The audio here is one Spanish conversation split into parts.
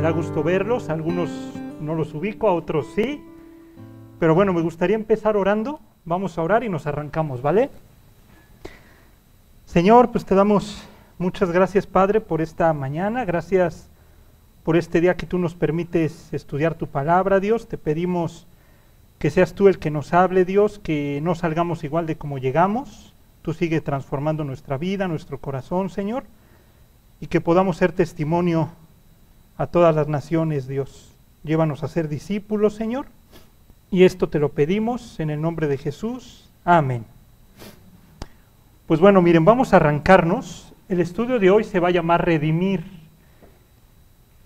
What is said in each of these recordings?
me da gusto verlos, algunos no los ubico, a otros sí. Pero bueno, me gustaría empezar orando. Vamos a orar y nos arrancamos, ¿vale? Señor, pues te damos muchas gracias, Padre, por esta mañana. Gracias por este día que tú nos permites estudiar tu palabra, Dios. Te pedimos que seas tú el que nos hable, Dios, que no salgamos igual de como llegamos. Tú sigue transformando nuestra vida, nuestro corazón, Señor, y que podamos ser testimonio a todas las naciones, Dios. Llévanos a ser discípulos, Señor. Y esto te lo pedimos en el nombre de Jesús. Amén. Pues bueno, miren, vamos a arrancarnos. El estudio de hoy se va a llamar Redimir.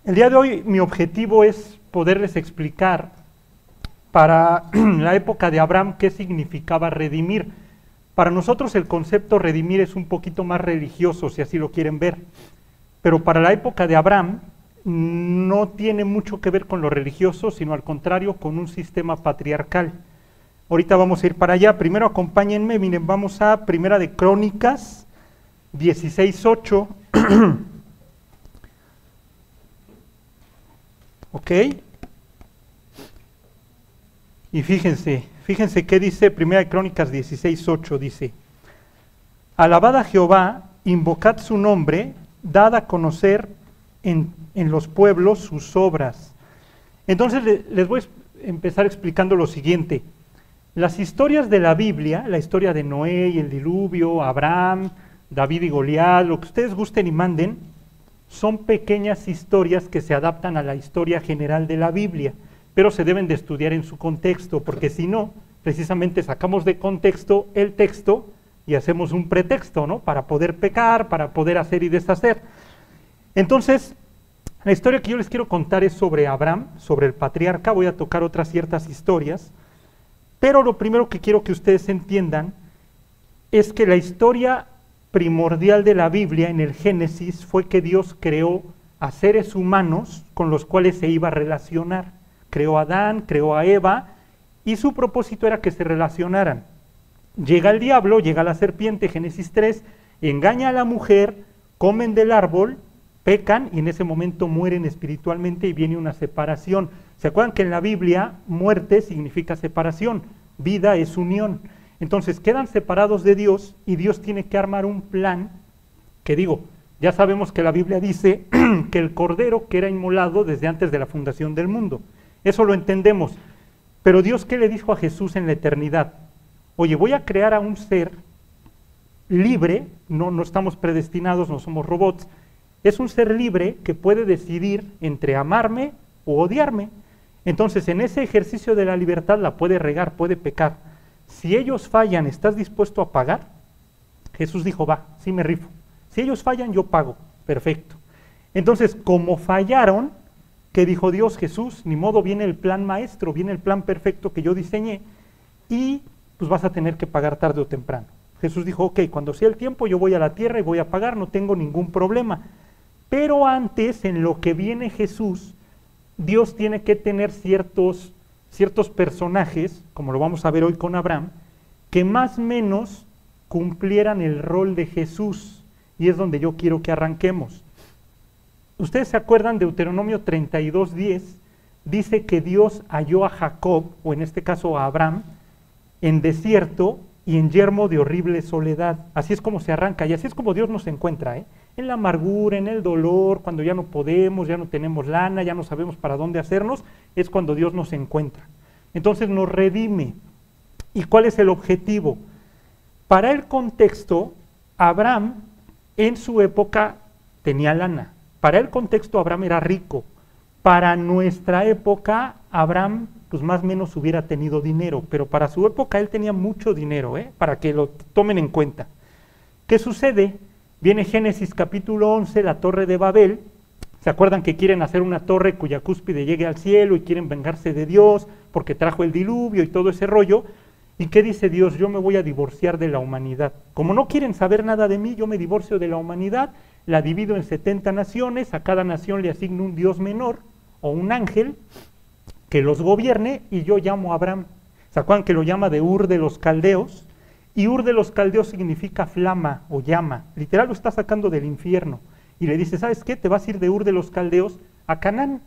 El día de hoy mi objetivo es poderles explicar para la época de Abraham qué significaba redimir. Para nosotros el concepto redimir es un poquito más religioso, si así lo quieren ver. Pero para la época de Abraham no tiene mucho que ver con lo religioso, sino al contrario, con un sistema patriarcal. Ahorita vamos a ir para allá. Primero acompáñenme, miren, vamos a Primera de Crónicas 16.8. ¿Ok? Y fíjense, fíjense qué dice Primera de Crónicas 16.8, dice, Alabad a Jehová, invocad su nombre, dad a conocer en, en los pueblos sus obras. Entonces les voy a empezar explicando lo siguiente. Las historias de la Biblia, la historia de Noé y el diluvio, Abraham, David y Goliat, lo que ustedes gusten y manden, son pequeñas historias que se adaptan a la historia general de la Biblia, pero se deben de estudiar en su contexto, porque si no, precisamente sacamos de contexto el texto y hacemos un pretexto, ¿no? Para poder pecar, para poder hacer y deshacer. Entonces, la historia que yo les quiero contar es sobre Abraham, sobre el patriarca, voy a tocar otras ciertas historias, pero lo primero que quiero que ustedes entiendan es que la historia primordial de la Biblia en el Génesis fue que Dios creó a seres humanos con los cuales se iba a relacionar. Creó a Adán, creó a Eva, y su propósito era que se relacionaran. Llega el diablo, llega la serpiente, Génesis 3, engaña a la mujer, comen del árbol, pecan y en ese momento mueren espiritualmente y viene una separación. ¿Se acuerdan que en la Biblia muerte significa separación? Vida es unión. Entonces quedan separados de Dios y Dios tiene que armar un plan que digo, ya sabemos que la Biblia dice que el cordero que era inmolado desde antes de la fundación del mundo. Eso lo entendemos. Pero Dios, ¿qué le dijo a Jesús en la eternidad? Oye, voy a crear a un ser libre, no, no estamos predestinados, no somos robots, es un ser libre que puede decidir entre amarme o odiarme. Entonces, en ese ejercicio de la libertad la puede regar, puede pecar. Si ellos fallan, ¿estás dispuesto a pagar? Jesús dijo, va, sí me rifo. Si ellos fallan, yo pago. Perfecto. Entonces, como fallaron, ¿qué dijo Dios Jesús? Ni modo, viene el plan maestro, viene el plan perfecto que yo diseñé y pues vas a tener que pagar tarde o temprano. Jesús dijo, ok, cuando sea el tiempo yo voy a la tierra y voy a pagar, no tengo ningún problema. Pero antes, en lo que viene Jesús, Dios tiene que tener ciertos, ciertos personajes, como lo vamos a ver hoy con Abraham, que más o menos cumplieran el rol de Jesús. Y es donde yo quiero que arranquemos. Ustedes se acuerdan de Deuteronomio 32.10, dice que Dios halló a Jacob, o en este caso a Abraham, en desierto y en yermo de horrible soledad. Así es como se arranca y así es como Dios nos encuentra, ¿eh? en la amargura, en el dolor, cuando ya no podemos, ya no tenemos lana, ya no sabemos para dónde hacernos, es cuando Dios nos encuentra. Entonces nos redime. ¿Y cuál es el objetivo? Para el contexto, Abraham en su época tenía lana. Para el contexto, Abraham era rico. Para nuestra época, Abraham pues más o menos hubiera tenido dinero, pero para su época él tenía mucho dinero, ¿eh? para que lo tomen en cuenta. ¿Qué sucede? Viene Génesis capítulo 11, la torre de Babel. ¿Se acuerdan que quieren hacer una torre cuya cúspide llegue al cielo y quieren vengarse de Dios porque trajo el diluvio y todo ese rollo? ¿Y qué dice Dios? Yo me voy a divorciar de la humanidad. Como no quieren saber nada de mí, yo me divorcio de la humanidad, la divido en 70 naciones, a cada nación le asigno un Dios menor o un ángel, que los gobierne y yo llamo a Abraham. ¿Se acuerdan que lo llama de Ur de los Caldeos? Y Ur de los Caldeos significa flama o llama. Literal lo está sacando del infierno. Y le dice, ¿sabes qué? Te vas a ir de Ur de los Caldeos A Canaán.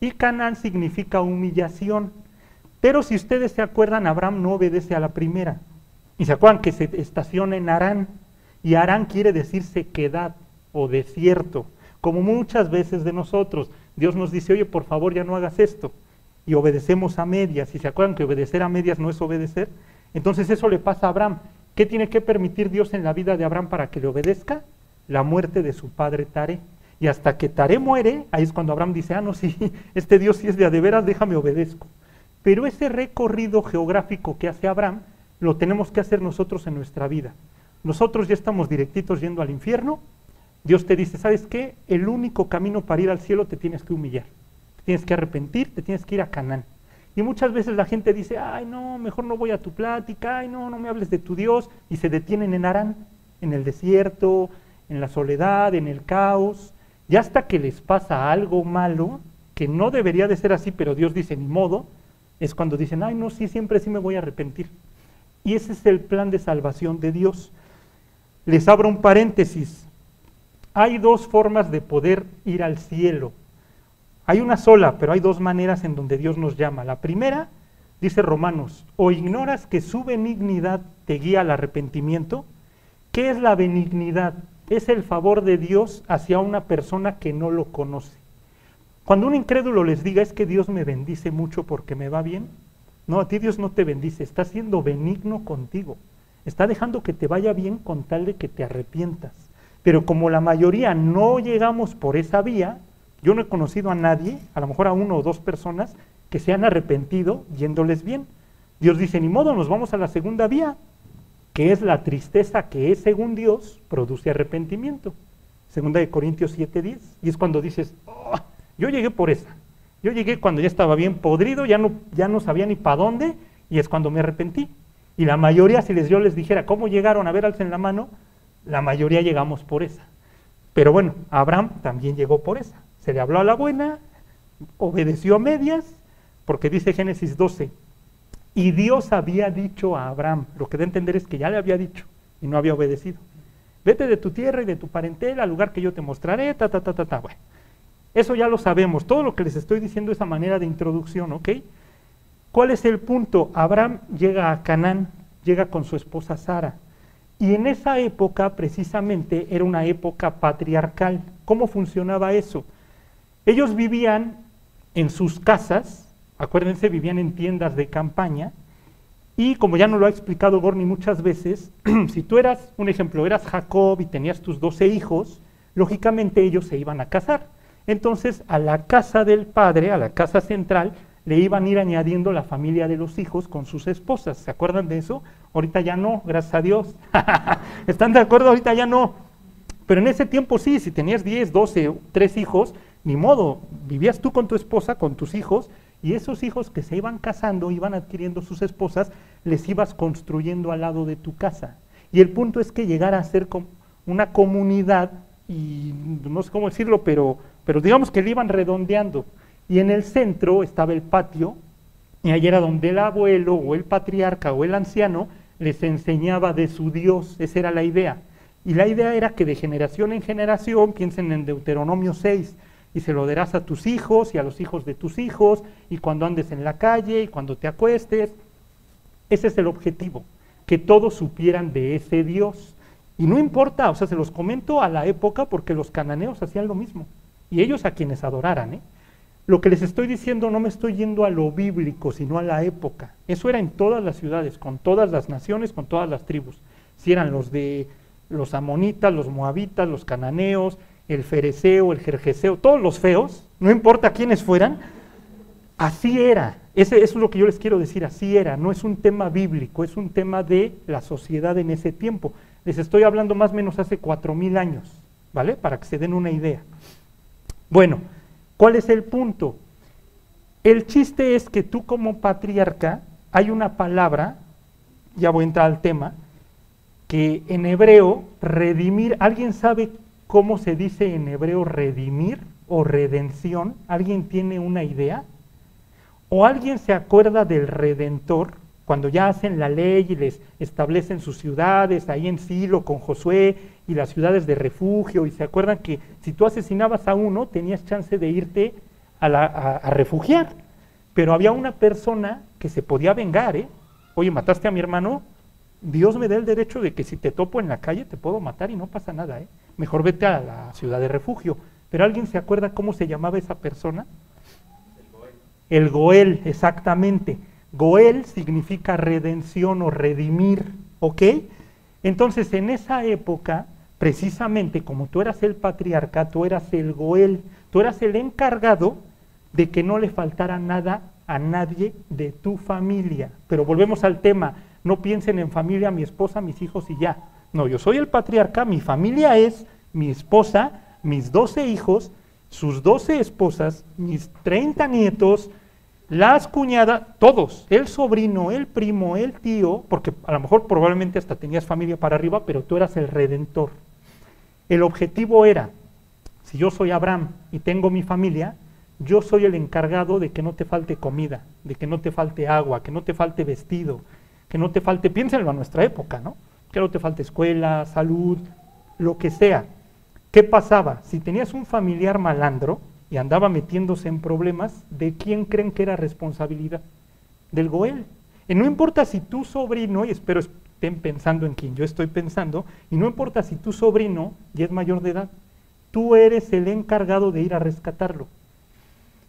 Y Canaán significa humillación. Pero si ustedes se acuerdan, Abraham no obedece a la primera. Y se acuerdan que se estaciona en Arán. Y Arán quiere decir sequedad o desierto. Como muchas veces de nosotros. Dios nos dice, oye, por favor, ya no hagas esto. Y obedecemos a medias. Y se acuerdan que obedecer a medias no es obedecer. Entonces eso le pasa a Abraham. ¿Qué tiene que permitir Dios en la vida de Abraham para que le obedezca? La muerte de su padre Tare. Y hasta que Tare muere, ahí es cuando Abraham dice, ah, no, sí, este Dios sí es de a de veras, déjame obedezco. Pero ese recorrido geográfico que hace Abraham, lo tenemos que hacer nosotros en nuestra vida. Nosotros ya estamos directitos yendo al infierno. Dios te dice, ¿sabes qué? El único camino para ir al cielo te tienes que humillar. Tienes que arrepentir, te tienes que ir a Canaán. Y muchas veces la gente dice, ay, no, mejor no voy a tu plática, ay, no, no me hables de tu Dios. Y se detienen en Arán, en el desierto, en la soledad, en el caos. Y hasta que les pasa algo malo, que no debería de ser así, pero Dios dice, ni modo, es cuando dicen, ay, no, sí, siempre sí me voy a arrepentir. Y ese es el plan de salvación de Dios. Les abro un paréntesis. Hay dos formas de poder ir al cielo. Hay una sola, pero hay dos maneras en donde Dios nos llama. La primera, dice Romanos, o ignoras que su benignidad te guía al arrepentimiento. ¿Qué es la benignidad? Es el favor de Dios hacia una persona que no lo conoce. Cuando un incrédulo les diga es que Dios me bendice mucho porque me va bien, no, a ti Dios no te bendice, está siendo benigno contigo. Está dejando que te vaya bien con tal de que te arrepientas. Pero como la mayoría no llegamos por esa vía, yo no he conocido a nadie, a lo mejor a uno o dos personas, que se han arrepentido yéndoles bien. Dios dice, ni modo, nos vamos a la segunda vía, que es la tristeza que es, según Dios, produce arrepentimiento. Segunda de Corintios 7:10. Y es cuando dices, oh, yo llegué por esa. Yo llegué cuando ya estaba bien podrido, ya no, ya no sabía ni para dónde, y es cuando me arrepentí. Y la mayoría, si les, yo les dijera cómo llegaron a ver alza en la mano, la mayoría llegamos por esa. Pero bueno, Abraham también llegó por esa. Se le habló a la buena, obedeció a medias, porque dice Génesis 12, y Dios había dicho a Abraham, lo que a entender es que ya le había dicho y no había obedecido. Vete de tu tierra y de tu parentela al lugar que yo te mostraré, ta, ta, ta, ta, ta. Bueno, eso ya lo sabemos. Todo lo que les estoy diciendo es a manera de introducción, ¿ok? ¿Cuál es el punto? Abraham llega a Canaán, llega con su esposa Sara. Y en esa época, precisamente, era una época patriarcal. ¿Cómo funcionaba eso? Ellos vivían en sus casas, acuérdense, vivían en tiendas de campaña, y como ya nos lo ha explicado Gorni muchas veces, si tú eras, un ejemplo, eras Jacob y tenías tus doce hijos, lógicamente ellos se iban a casar. Entonces, a la casa del padre, a la casa central, le iban a ir añadiendo la familia de los hijos con sus esposas. ¿Se acuerdan de eso? Ahorita ya no, gracias a Dios. ¿Están de acuerdo? Ahorita ya no. Pero en ese tiempo sí, si tenías 10, 12, 3 hijos, ni modo, vivías tú con tu esposa, con tus hijos, y esos hijos que se iban casando, iban adquiriendo sus esposas, les ibas construyendo al lado de tu casa. Y el punto es que llegara a ser una comunidad, y no sé cómo decirlo, pero, pero digamos que le iban redondeando. Y en el centro estaba el patio, y ahí era donde el abuelo o el patriarca o el anciano les enseñaba de su Dios, esa era la idea. Y la idea era que de generación en generación, piensen en Deuteronomio 6, y se lo darás a tus hijos y a los hijos de tus hijos, y cuando andes en la calle y cuando te acuestes. Ese es el objetivo, que todos supieran de ese Dios. Y no importa, o sea, se los comento a la época porque los cananeos hacían lo mismo, y ellos a quienes adoraran. ¿eh? Lo que les estoy diciendo no me estoy yendo a lo bíblico, sino a la época. Eso era en todas las ciudades, con todas las naciones, con todas las tribus. Si eran los de los amonitas, los moabitas, los cananeos, el fereceo, el jerjeseo, todos los feos, no importa quiénes fueran, así era. Eso es lo que yo les quiero decir, así era. No es un tema bíblico, es un tema de la sociedad en ese tiempo. Les estoy hablando más o menos hace cuatro mil años, ¿vale? Para que se den una idea. Bueno, ¿cuál es el punto? El chiste es que tú como patriarca, hay una palabra, ya voy a entrar al tema, que en hebreo, redimir, ¿alguien sabe cómo se dice en hebreo redimir o redención? ¿Alguien tiene una idea? ¿O alguien se acuerda del redentor cuando ya hacen la ley y les establecen sus ciudades ahí en Silo con Josué y las ciudades de refugio y se acuerdan que si tú asesinabas a uno tenías chance de irte a, refugiar. Pero había una persona que se podía vengar, ¿eh? Oye, mataste a mi hermano, Dios me da el derecho de que si te topo en la calle te puedo matar y no pasa nada, ¿eh? Mejor vete a la ciudad de refugio. Pero ¿alguien se acuerda cómo se llamaba esa persona? El Goel. El Goel, exactamente. Goel significa redención o redimir, ¿ok? Entonces, en esa época, precisamente como tú eras el patriarca, tú eras el Goel, tú eras el encargado de que no le faltara nada a nadie de tu familia. Pero volvemos al tema, no piensen en familia, mi esposa, mis hijos y ya. No, yo soy el patriarca, mi familia es mi esposa, mis 12 hijos, sus 12 esposas, mis 30 nietos, las cuñadas, todos, el sobrino, el primo, el tío, porque a lo mejor probablemente hasta tenías familia para arriba, pero tú eras el redentor. El objetivo era, si yo soy Abraham y tengo mi familia, yo soy el encargado de que no te falte comida, de que no te falte agua, que no te falte vestido, que no te falte, piénsenlo a nuestra época, ¿no? Que no te falte escuela, salud, lo que sea. ¿Qué pasaba? Si tenías un familiar malandro, y andaba metiéndose en problemas, ¿de quién creen que era responsabilidad? Del Goel. Y no importa si tu sobrino, y espero estén pensando en quien yo estoy pensando, y no importa si tu sobrino ya es mayor de edad, tú eres el encargado de ir a rescatarlo.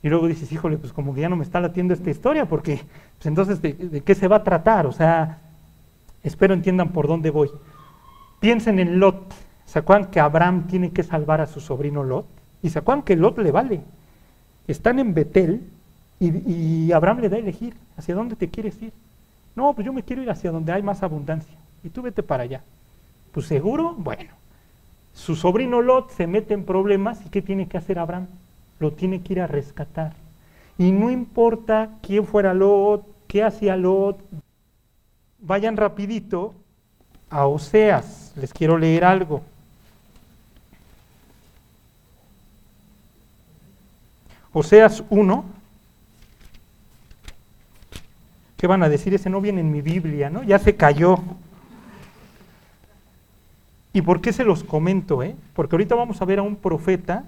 Y luego dices, híjole, pues como que ya no me está latiendo esta historia, porque pues entonces ¿de, ¿de, qué se va a tratar? O sea, espero entiendan por dónde voy. Piensen en Lot. ¿Se que Abraham tiene que salvar a su sobrino Lot? Y se que Lot le vale. Están en Betel y, Abraham le da a elegir hacia dónde te quieres ir. No, pues yo me quiero ir hacia donde hay más abundancia. Y tú vete para allá. Pues seguro, bueno. Su sobrino Lot se mete en problemas y ¿qué tiene que hacer Abraham? Lo tiene que ir a rescatar. Y no importa quién fuera Lot, qué hacía Lot, vayan rapidito a Oseas. Les quiero leer algo. Oseas 1, ¿qué van a decir? Ese no viene en mi Biblia, ¿no? Ya se cayó. ¿Y por qué se los comento? Eh? Porque ahorita vamos a ver a un profeta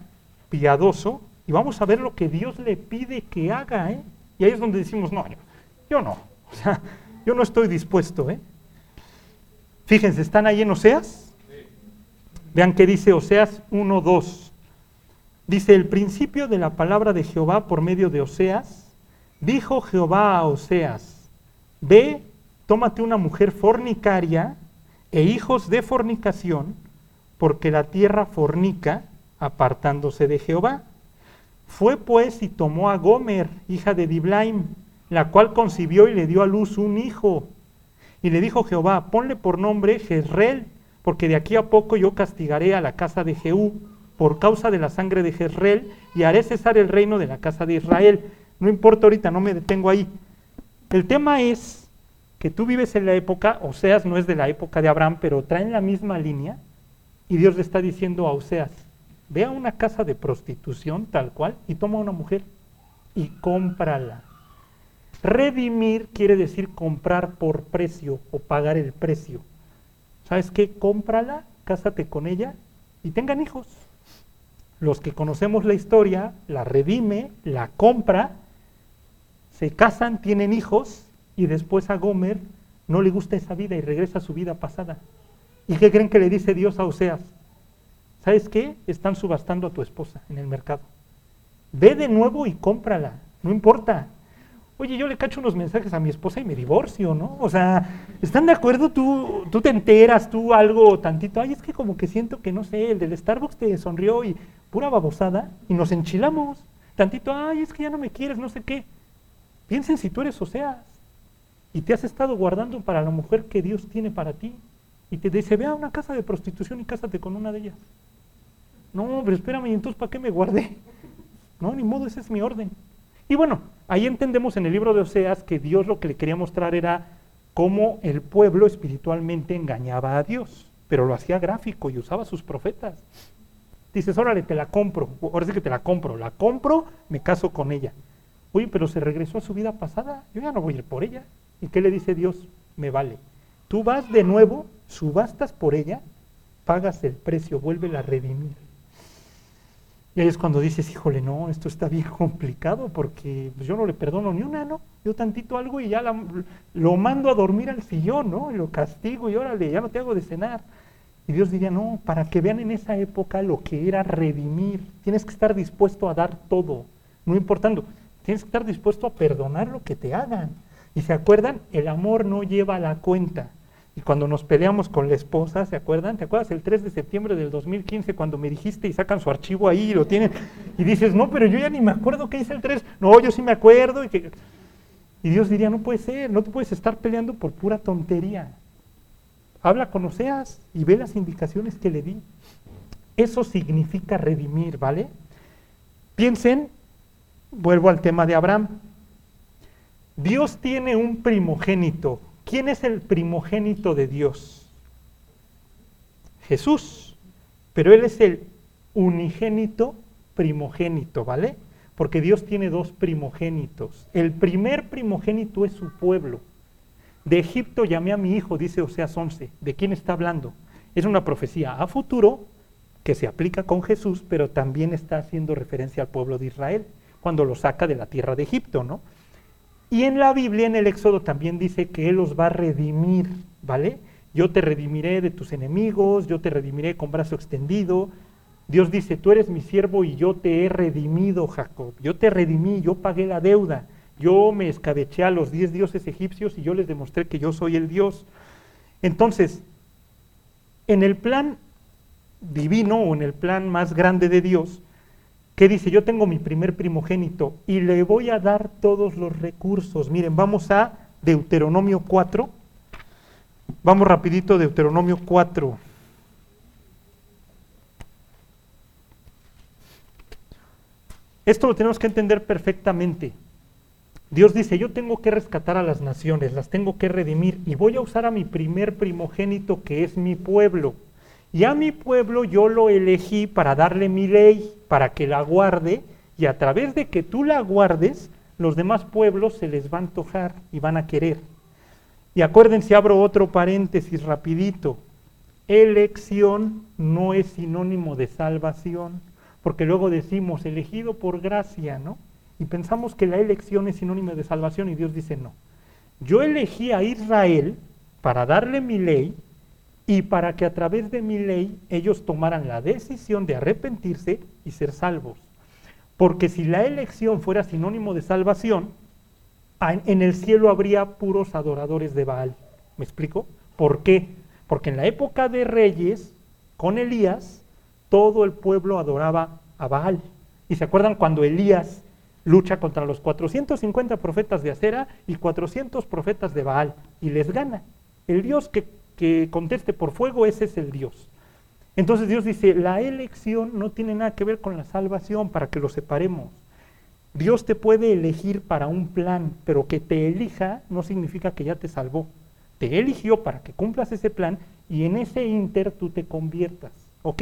piadoso y vamos a ver lo que Dios le pide que haga. ¿eh? Y ahí es donde decimos, no, yo, no. O sea, yo no estoy dispuesto. ¿eh? Fíjense, ¿están ahí en Oseas? Vean qué dice Oseas 1, 2. Dice, el principio de la palabra de Jehová por medio de Oseas, dijo Jehová a Oseas, ve, tómate una mujer fornicaria e hijos de fornicación, porque la tierra fornica apartándose de Jehová. Fue pues y tomó a Gomer, hija de Diblaim, la cual concibió y le dio a luz un hijo. Y le dijo Jehová, ponle por nombre Jezreel, porque de aquí a poco yo castigaré a la casa de Jehú por causa de la sangre de Jezreel y haré cesar el reino de la casa de Israel. No importa ahorita, no me detengo ahí. El tema es que tú vives en la época, Oseas no es de la época de Abraham, pero traen la misma línea y Dios le está diciendo a Oseas, ve a una casa de prostitución tal cual y toma una mujer y cómprala. Redimir quiere decir comprar por precio o pagar el precio. ¿Sabes qué? Cómprala, cásate con ella y tengan hijos los que conocemos la historia, la redime, la compra, se casan, tienen hijos y después a Gomer no le gusta esa vida y regresa a su vida pasada. ¿Y qué creen que le dice Dios a Oseas? ¿Sabes qué? Están subastando a tu esposa en el mercado. Ve de nuevo y cómprala, no importa. Oye, yo le cacho unos mensajes a mi esposa y me divorcio, ¿no? O sea, ¿están de acuerdo? Tú, tú te enteras, tú algo tantito. Ay, es que como que siento que, no sé, el del Starbucks te sonrió y pura babosada y nos enchilamos. Tantito, ay, es que ya no me quieres, no sé qué. Piensen si tú eres Oseas y te has estado guardando para la mujer que Dios tiene para ti y te dice, ve a una casa de prostitución y cásate con una de ellas. No, pero espérame, ¿y entonces para qué me guardé? No, ni modo, ese es mi orden. Y bueno, ahí entendemos en el libro de Oseas que Dios lo que le quería mostrar era cómo el pueblo espiritualmente engañaba a Dios, pero lo hacía gráfico y usaba sus profetas. Dices, órale, te la compro, ahora sí que te la compro, la compro, me caso con ella. Uy, pero se regresó a su vida pasada, yo ya no voy a ir por ella. ¿Y qué le dice Dios? Me vale. Tú vas de nuevo, subastas por ella, pagas el precio, vuelve a redimir. Y ahí es cuando dices, híjole, no, esto está bien complicado porque pues, yo no le perdono ni una, ¿no? Yo tantito algo y ya lo mando a dormir al sillón, ¿no? Y lo castigo y órale, ya no te hago de cenar. Y Dios diría, no, para que vean en esa época lo que era redimir, tienes que estar dispuesto a dar todo, no importando, tienes que estar dispuesto a perdonar lo que te hagan. Y se acuerdan, el amor no lleva la cuenta. Y cuando nos peleamos con la esposa, ¿se acuerdan? ¿Te acuerdas el 3 de septiembre del 2015 cuando me dijiste y sacan su archivo ahí y lo tienen? Y dices, no, pero yo ya ni me acuerdo qué hice el 3. No, yo sí me acuerdo. Y, que... y Dios diría, no puede ser, no te puedes estar peleando por pura tontería. Habla con Oseas y ve las indicaciones que le di. Eso significa redimir, ¿vale? Piensen, vuelvo al tema de Abraham. Dios tiene un primogénito ¿Quién es el primogénito de Dios? Jesús. Pero Él es el unigénito primogénito, ¿vale? Porque Dios tiene dos primogénitos. El primer primogénito es su pueblo. De Egipto llamé a mi hijo, dice Oseas 11. ¿De quién está hablando? Es una profecía a futuro que se aplica con Jesús, pero también está haciendo referencia al pueblo de Israel, cuando lo saca de la tierra de Egipto, ¿no? Y en la Biblia, en el Éxodo, también dice que Él los va a redimir, ¿vale? Yo te redimiré de tus enemigos, yo te redimiré con brazo extendido. Dios dice, tú eres mi siervo y yo te he redimido, Jacob. Yo te redimí, yo pagué la deuda. Yo me escabeché a los diez dioses egipcios y yo les demostré que yo soy el Dios. Entonces, en el plan divino o en el plan más grande de Dios, que dice, yo tengo mi primer primogénito y le voy a dar todos los recursos. Miren, vamos a Deuteronomio 4. Vamos rapidito, Deuteronomio 4. Esto lo tenemos que entender perfectamente. Dios dice, yo tengo que rescatar a las naciones, las tengo que redimir y voy a usar a mi primer primogénito que es mi pueblo. Y a mi pueblo yo lo elegí para darle mi ley, para que la guarde, y a través de que tú la guardes, los demás pueblos se les va a antojar y van a querer. Y acuérdense, abro otro paréntesis rapidito. Elección no es sinónimo de salvación, porque luego decimos elegido por gracia, ¿no? Y pensamos que la elección es sinónimo de salvación y Dios dice no. Yo elegí a Israel para darle mi ley y para que a través de mi ley ellos tomaran la decisión de arrepentirse y ser salvos. Porque si la elección fuera sinónimo de salvación, en el cielo habría puros adoradores de Baal. ¿Me explico? ¿Por qué? Porque en la época de reyes, con Elías, todo el pueblo adoraba a Baal. ¿Y se acuerdan cuando Elías lucha contra los 450 profetas de Acera y 400 profetas de Baal y les gana? El Dios que que conteste por fuego, ese es el Dios. Entonces Dios dice, la elección no tiene nada que ver con la salvación, para que lo separemos. Dios te puede elegir para un plan, pero que te elija no significa que ya te salvó. Te eligió para que cumplas ese plan y en ese inter tú te conviertas. ¿Ok?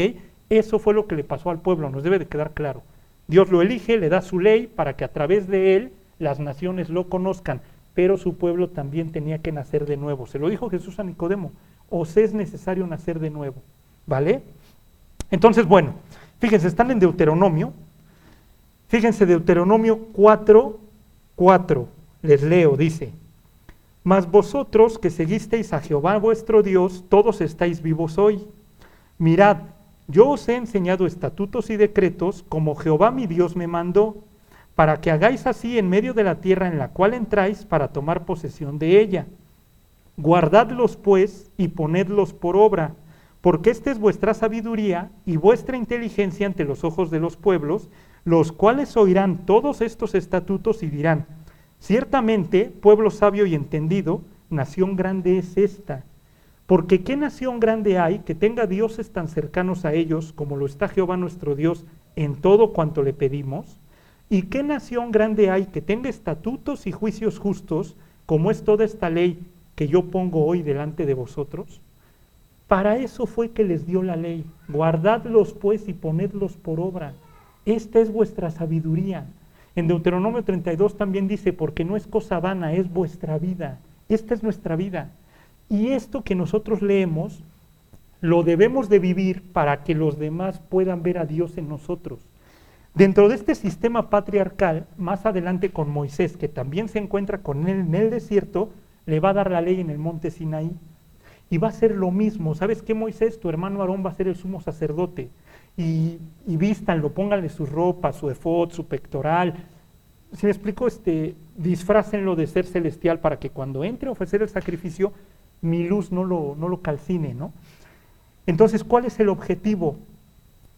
Eso fue lo que le pasó al pueblo, nos debe de quedar claro. Dios lo elige, le da su ley para que a través de él las naciones lo conozcan pero su pueblo también tenía que nacer de nuevo. Se lo dijo Jesús a Nicodemo, os es necesario nacer de nuevo, ¿vale? Entonces, bueno, fíjense, están en Deuteronomio, fíjense Deuteronomio 4, 4, les leo, dice, mas vosotros que seguisteis a Jehová vuestro Dios, todos estáis vivos hoy. Mirad, yo os he enseñado estatutos y decretos como Jehová mi Dios me mandó para que hagáis así en medio de la tierra en la cual entráis para tomar posesión de ella. Guardadlos pues y ponedlos por obra, porque esta es vuestra sabiduría y vuestra inteligencia ante los ojos de los pueblos, los cuales oirán todos estos estatutos y dirán, ciertamente, pueblo sabio y entendido, nación grande es esta. Porque qué nación grande hay que tenga dioses tan cercanos a ellos como lo está Jehová nuestro Dios en todo cuanto le pedimos? ¿Y qué nación grande hay que tenga estatutos y juicios justos, como es toda esta ley que yo pongo hoy delante de vosotros? Para eso fue que les dio la ley. Guardadlos pues y ponedlos por obra. Esta es vuestra sabiduría. En Deuteronomio 32 también dice, porque no es cosa vana, es vuestra vida. Esta es nuestra vida. Y esto que nosotros leemos, lo debemos de vivir para que los demás puedan ver a Dios en nosotros. Dentro de este sistema patriarcal, más adelante con Moisés, que también se encuentra con él en el desierto, le va a dar la ley en el monte Sinaí. Y va a ser lo mismo. ¿Sabes qué, Moisés? Tu hermano Aarón va a ser el sumo sacerdote. Y, y vístanlo, pónganle su ropa, su efod, su pectoral. Si me explico, este, disfrácenlo de ser celestial para que cuando entre a ofrecer el sacrificio, mi luz no lo, no lo calcine, ¿no? Entonces, ¿cuál es el objetivo?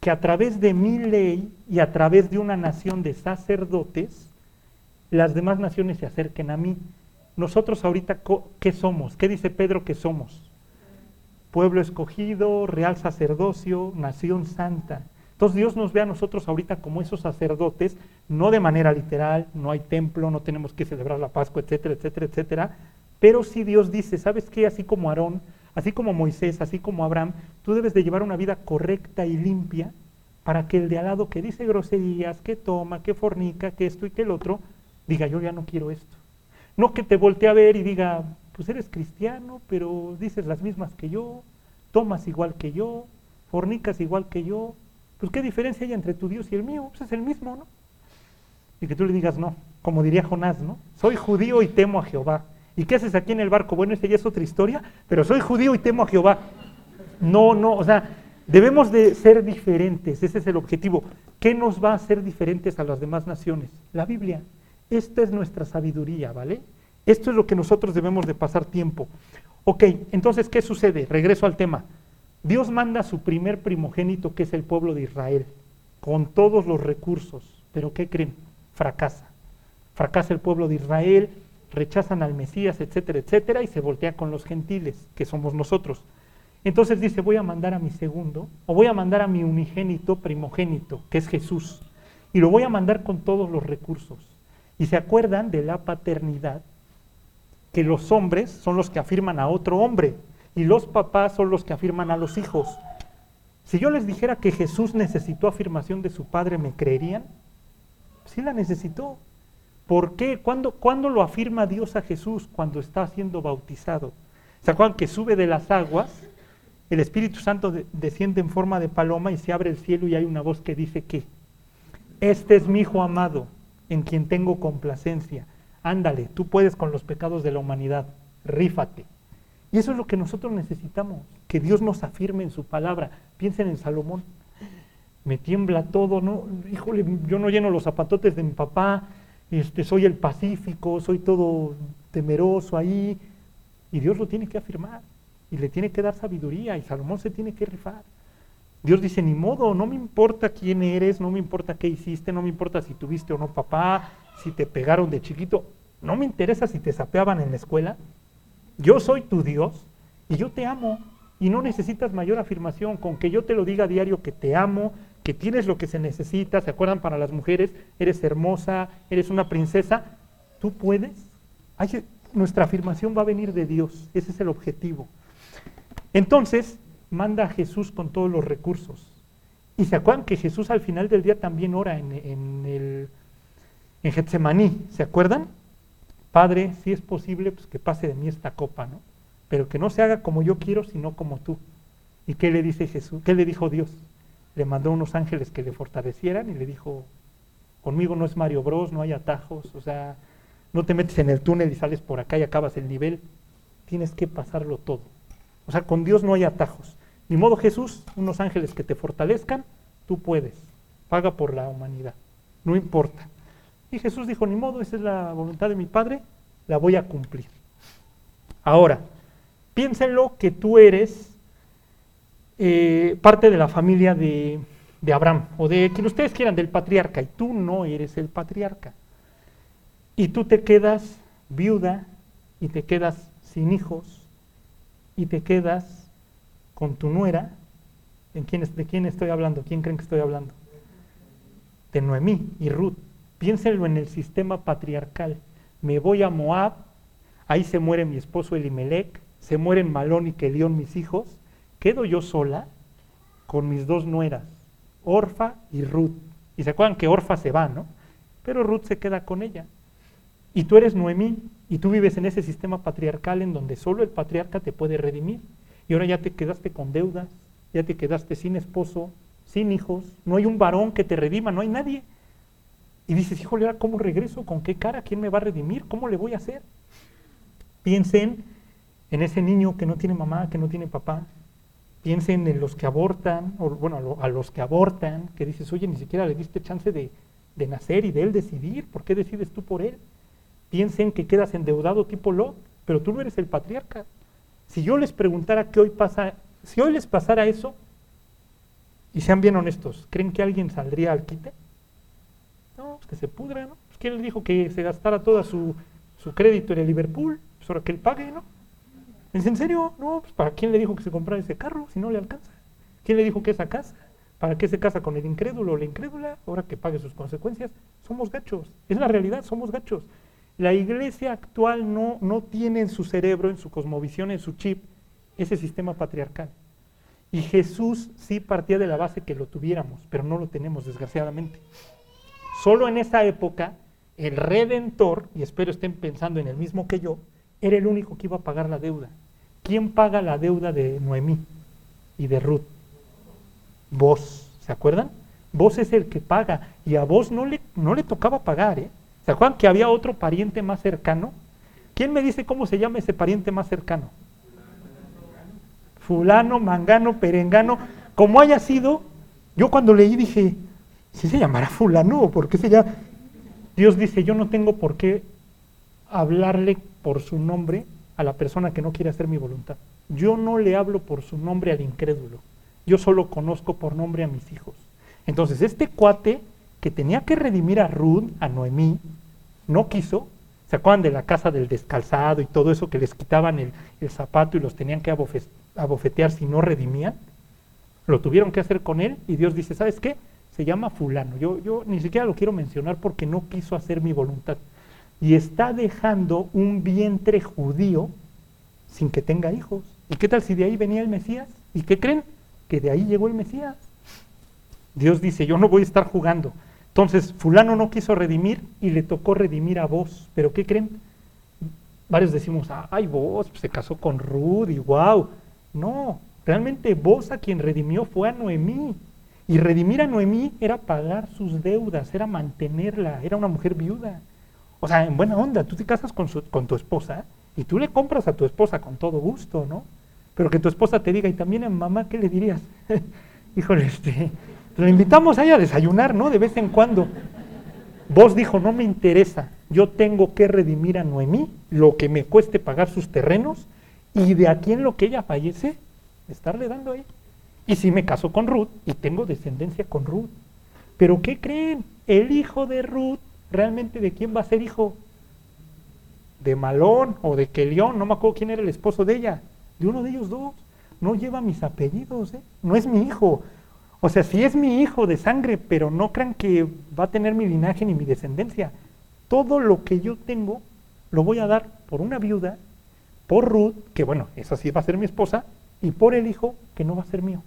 Que a través de mi ley y a través de una nación de sacerdotes, las demás naciones se acerquen a mí. Nosotros ahorita, ¿qué somos? ¿Qué dice Pedro que somos? pueblo escogido, real sacerdocio, nación santa. Entonces Dios nos ve a nosotros ahorita como esos sacerdotes, no de manera literal, no hay templo, no tenemos que celebrar la Pascua, etcétera, etcétera, etcétera, pero sí Dios dice, ¿sabes qué? Así como Aarón, así como Moisés, así como Abraham, tú debes de llevar una vida correcta y limpia para que el de al lado que dice groserías, que toma, que fornica, que esto y que el otro, diga, yo ya no quiero esto. No que te voltee a ver y diga, pues eres cristiano, pero dices las mismas que yo, tomas igual que yo, fornicas igual que yo, pues qué diferencia hay entre tu Dios y el mío, pues es el mismo, ¿no? Y que tú le digas, no, como diría Jonás, ¿no? Soy judío y temo a Jehová. ¿Y qué haces aquí en el barco? Bueno, esa ya es otra historia, pero soy judío y temo a Jehová. No, no, o sea, debemos de ser diferentes, ese es el objetivo. ¿Qué nos va a hacer diferentes a las demás naciones? La Biblia. Esta es nuestra sabiduría, ¿vale? Esto es lo que nosotros debemos de pasar tiempo. Ok, entonces, ¿qué sucede? Regreso al tema. Dios manda a su primer primogénito, que es el pueblo de Israel, con todos los recursos. Pero ¿qué creen? Fracasa. Fracasa el pueblo de Israel, rechazan al Mesías, etcétera, etcétera, y se voltea con los gentiles, que somos nosotros. Entonces dice, voy a mandar a mi segundo, o voy a mandar a mi unigénito primogénito, que es Jesús, y lo voy a mandar con todos los recursos. Y se acuerdan de la paternidad que los hombres son los que afirman a otro hombre y los papás son los que afirman a los hijos. Si yo les dijera que Jesús necesitó afirmación de su padre, ¿me creerían? Sí la necesitó. ¿Por qué? ¿Cuándo, lo afirma Dios a Jesús? Cuando está siendo bautizado. ¿Se acuerdan que sube de las aguas? El Espíritu Santo desciende en forma de paloma y se abre el cielo y hay una voz que dice que este es mi Hijo amado, en quien tengo complacencia ándale, tú puedes con los pecados de la humanidad, rífate. Y eso es lo que nosotros necesitamos, que Dios nos afirme en su palabra. Piensen en Salomón, me tiembla todo, ¿no? Híjole, yo no lleno los zapatotes de mi papá, este, soy el pacífico, soy todo temeroso ahí. Y Dios lo tiene que afirmar y le tiene que dar sabiduría y Salomón se tiene que rifar. Dios dice, ni modo, no me importa quién eres, no me importa qué hiciste, no me importa si tuviste o no papá, si te pegaron de chiquito, no me interesa si te sapeaban en la escuela. Yo soy tu Dios y yo te amo y no necesitas mayor afirmación. Con que yo te lo diga a diario que te amo, que tienes lo que se necesita, ¿se acuerdan para las mujeres? Eres hermosa, eres una princesa, tú puedes. nuestra afirmación va a venir de Dios, ese es el objetivo. Entonces, manda a Jesús con todos los recursos. Y se acuerdan que Jesús al final del día también ora en, en, el, en Getsemaní, ¿se acuerdan? Padre, si es posible, pues que pase de mí esta copa, ¿no? Pero que no se haga como yo quiero, sino como tú. ¿Y qué le dice Jesús? ¿Qué le dijo Dios? Le mandó unos ángeles que le fortalecieran y le dijo, conmigo no es Mario Bros, no hay atajos, o sea, no te metes en el túnel y sales por acá y acabas el nivel, tienes que pasarlo todo. O sea, con Dios no hay atajos. Ni modo Jesús, unos ángeles que te fortalezcan, tú puedes. Paga por la humanidad. No importa. Y Jesús dijo, ni modo, esa es la voluntad de mi Padre, la voy a cumplir. Ahora, piénsenlo que tú eres eh, parte de la familia de, de Abraham, o de quien ustedes quieran, del patriarca, y tú no eres el patriarca. Y tú te quedas viuda y te quedas sin hijos y te quedas con tu nuera. ¿En quién, ¿De quién estoy hablando? ¿Quién creen que estoy hablando? De Noemí y Ruth. Piénsenlo en el sistema patriarcal. Me voy a Moab, ahí se muere mi esposo Elimelech, se mueren Malón y Kelión mis hijos, quedo yo sola con mis dos nueras, Orfa y Ruth. Y se acuerdan que Orfa se va, ¿no? Pero Ruth se queda con ella. Y tú eres Noemí, y tú vives en ese sistema patriarcal en donde solo el patriarca te puede redimir. Y ahora ya te quedaste con deudas, ya te quedaste sin esposo, sin hijos, no hay un varón que te redima, no hay nadie. Y dices, híjole, ¿ahora cómo regreso? ¿Con qué cara? ¿Quién me va a redimir? ¿Cómo le voy a hacer? Piensen en ese niño que no tiene mamá, que no tiene papá. Piensen en los que abortan, o bueno, a los que abortan, que dices, oye, ni siquiera le diste chance de, nacer y de él decidir. ¿Por qué decides tú por él? Piensen que quedas endeudado tipo Lot, pero tú no eres el patriarca. Si yo les preguntara qué hoy pasa, si hoy les pasara eso, y sean bien honestos, ¿creen que alguien saldría al quite? No, pues que se pudra, ¿no? Pues ¿Quién le dijo que se gastara todo su, su crédito en el Liverpool? Pues que él pague, ¿no? ¿Es en serio? No, pues ¿para quién le dijo que se comprara ese carro si no le alcanza? ¿Quién le dijo que esa casa? ¿Para qué se casa con el incrédulo o la incrédula? Ahora que pague sus consecuencias. Somos gachos. Es la realidad, somos gachos. La iglesia actual no, no tiene en su cerebro, en su cosmovisión, en su chip, ese sistema patriarcal. Y Jesús sí partía de la base que lo tuviéramos, pero no lo tenemos, desgraciadamente. Solo en esa época, el redentor, y espero estén pensando en el mismo que yo, era el único que iba a pagar la deuda. ¿Quién paga la deuda de Noemí y de Ruth? Vos, ¿se acuerdan? Vos es el que paga y a vos no le, no le tocaba pagar. ¿eh? ¿Se acuerdan que había otro pariente más cercano? ¿Quién me dice cómo se llama ese pariente más cercano? Fulano, Mangano, Perengano, como haya sido, yo cuando leí dije, ¿sí se llamará fulano o por qué se llama? Dios dice, yo no tengo por qué hablarle por su nombre a la persona que no quiere hacer mi voluntad. Yo no le hablo por su nombre al incrédulo. Yo solo conozco por nombre a mis hijos. Entonces, este cuate que tenía que redimir a Ruth, a Noemí, no quiso. ¿Se acuerdan de la casa del descalzado y todo eso que les quitaban el, el zapato y los tenían que abofetear si no redimían? Lo tuvieron que hacer con él y Dios dice, ¿sabes qué? se llama fulano. Yo, yo ni siquiera lo quiero mencionar porque no quiso hacer mi voluntad. Y está dejando un vientre judío sin que tenga hijos. ¿Y qué tal si de ahí venía el Mesías? ¿Y qué creen? Que de ahí llegó el Mesías. Dios dice, yo no voy a estar jugando. Entonces, fulano no quiso redimir y le tocó redimir a vos. ¿Pero qué creen? Varios decimos, ay, vos se casó con Ruth y wow. No, realmente vos a quien redimió fue a Noemí. Y redimir a Noemí era pagar sus deudas, era mantenerla, era una mujer viuda. O sea, en buena onda, tú te casas con, tu esposa y tú le compras a tu esposa con todo gusto, ¿no? Pero que tu esposa te diga, y también a mamá, ¿qué le dirías? Híjole, este, lo invitamos ahí a desayunar, ¿no? De vez en cuando. Vos dijo, no me interesa, yo tengo que redimir a Noemí, lo que me cueste pagar sus terrenos, y de aquí en lo que ella fallece, estarle dando ahí. Y si me caso con Ruth y tengo descendencia con Ruth. Pero ¿qué creen? El hijo de Ruth, ¿realmente de quién va a ser hijo? De Malón o de Kelión, no me acuerdo quién era el esposo de ella. De uno de ellos dos. No lleva mis apellidos, ¿eh? no es mi hijo. O sea, sí es mi hijo de sangre, pero no crean que va a tener mi linaje ni mi descendencia. Todo lo que yo tengo lo voy a dar por una viuda, por Ruth, que bueno, esa sí va a ser mi esposa, y por el hijo que no va a ser mío.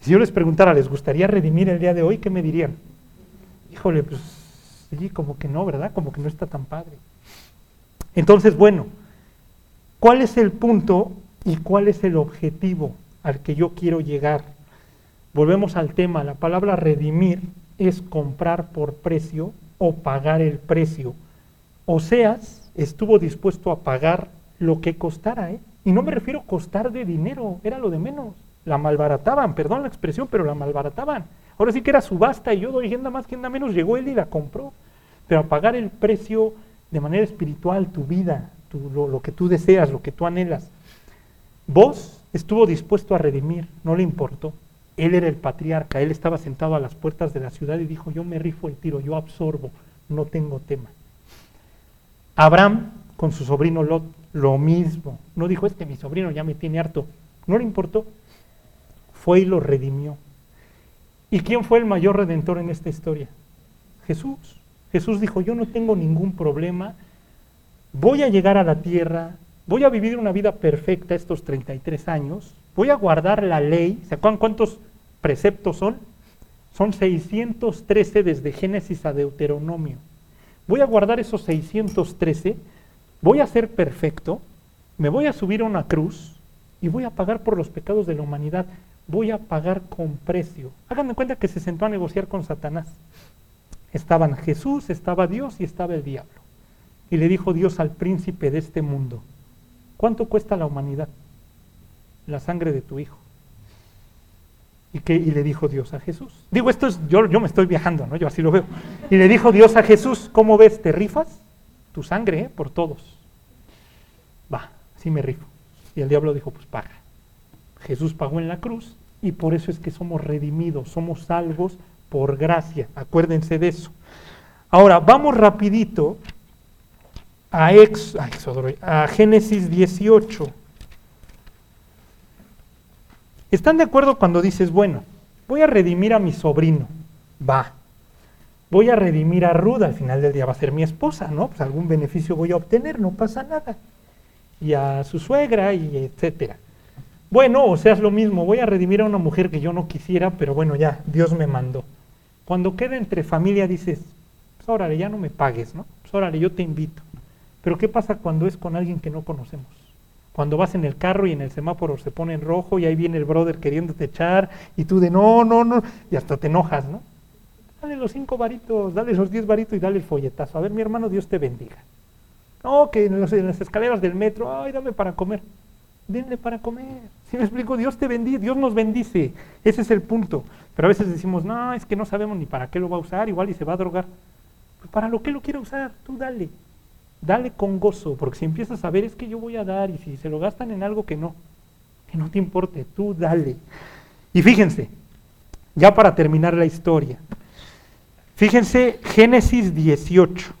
Si yo les preguntara, ¿les gustaría redimir el día de hoy? ¿Qué me dirían? Híjole, pues sí, como que no, ¿verdad? Como que no está tan padre. Entonces, bueno, ¿cuál es el punto y cuál es el objetivo al que yo quiero llegar? Volvemos al tema, la palabra redimir es comprar por precio o pagar el precio. Oseas estuvo dispuesto a pagar lo que costara, ¿eh? Y no me refiero a costar de dinero, era lo de menos la malbarataban, perdón la expresión, pero la malbarataban. Ahora sí que era subasta y yo doy agenda más, agenda menos, llegó él y la compró. Pero a pagar el precio de manera espiritual, tu vida, lo, lo que tú deseas, lo que tú anhelas. Vos estuvo dispuesto a redimir, no le importó. Él era el patriarca, él estaba sentado a las puertas de la ciudad y dijo, yo me rifo el tiro, yo absorbo, no tengo tema. Abraham con su sobrino Lot, lo mismo. No dijo, este mi sobrino ya me tiene harto. No le importó fue y lo redimió. ¿Y quién fue el mayor redentor en esta historia? Jesús. Jesús dijo, yo no tengo ningún problema, voy a llegar a la tierra, voy a vivir una vida perfecta estos 33 años, voy a guardar la ley. ¿Se acuerdan cuántos preceptos son? Son 613 desde Génesis a Deuteronomio. Voy a guardar esos 613, voy a ser perfecto, me voy a subir a una cruz y voy a pagar por los pecados de la humanidad voy a pagar con precio. Hagan de cuenta que se sentó a negociar con Satanás. Estaban Jesús, estaba Dios y estaba el diablo. Y le dijo Dios al príncipe de este mundo, ¿cuánto cuesta la humanidad? La sangre de tu hijo. ¿Y, qué? y le dijo Dios a Jesús. Digo, esto es, yo, yo me estoy viajando, ¿no? Yo así lo veo. Y le dijo Dios a Jesús, ¿cómo ves? ¿Te rifas? Tu sangre, ¿eh? Por todos. Va, sí me rifo. Y el diablo dijo, pues paga. Jesús pagó en la cruz y por eso es que somos redimidos, somos salvos por gracia. Acuérdense de eso. Ahora, vamos rapidito a, Ex, a Génesis 18. ¿Están de acuerdo cuando dices, bueno, voy a redimir a mi sobrino? Va. Voy a redimir a Ruda, al final del día va a ser mi esposa, ¿no? Pues algún beneficio voy a obtener, no pasa nada. Y a su suegra, y etcétera. Bueno, o sea, es lo mismo, voy a redimir a una mujer que yo no quisiera, pero bueno, ya, Dios me mandó. Cuando queda entre familia dices, pues órale, ya no me pagues, ¿no? Pues órale, yo te invito. Pero ¿qué pasa cuando es con alguien que no conocemos? Cuando vas en el carro y en el semáforo se pone en rojo y ahí viene el brother queriéndote echar y tú de no, no, no, y hasta te enojas, ¿no? Dale los cinco varitos, dale esos diez varitos y dale el folletazo. A ver, mi hermano, Dios te bendiga. No, que en, en las escaleras del metro, ay, dame para comer denle para comer. Si me explico? Dios te bendice, Dios nos bendice. Ese es el punto. Pero a veces decimos, no, es que no sabemos ni para qué lo va a usar, igual y se va a drogar. Pues para lo que lo quiere usar, tú dale. Dale con gozo, porque si empiezas a ver es que yo voy a dar y si se lo gastan en algo que no, que no te importe, tú dale. Y fíjense, ya para terminar la historia, fíjense Génesis 18.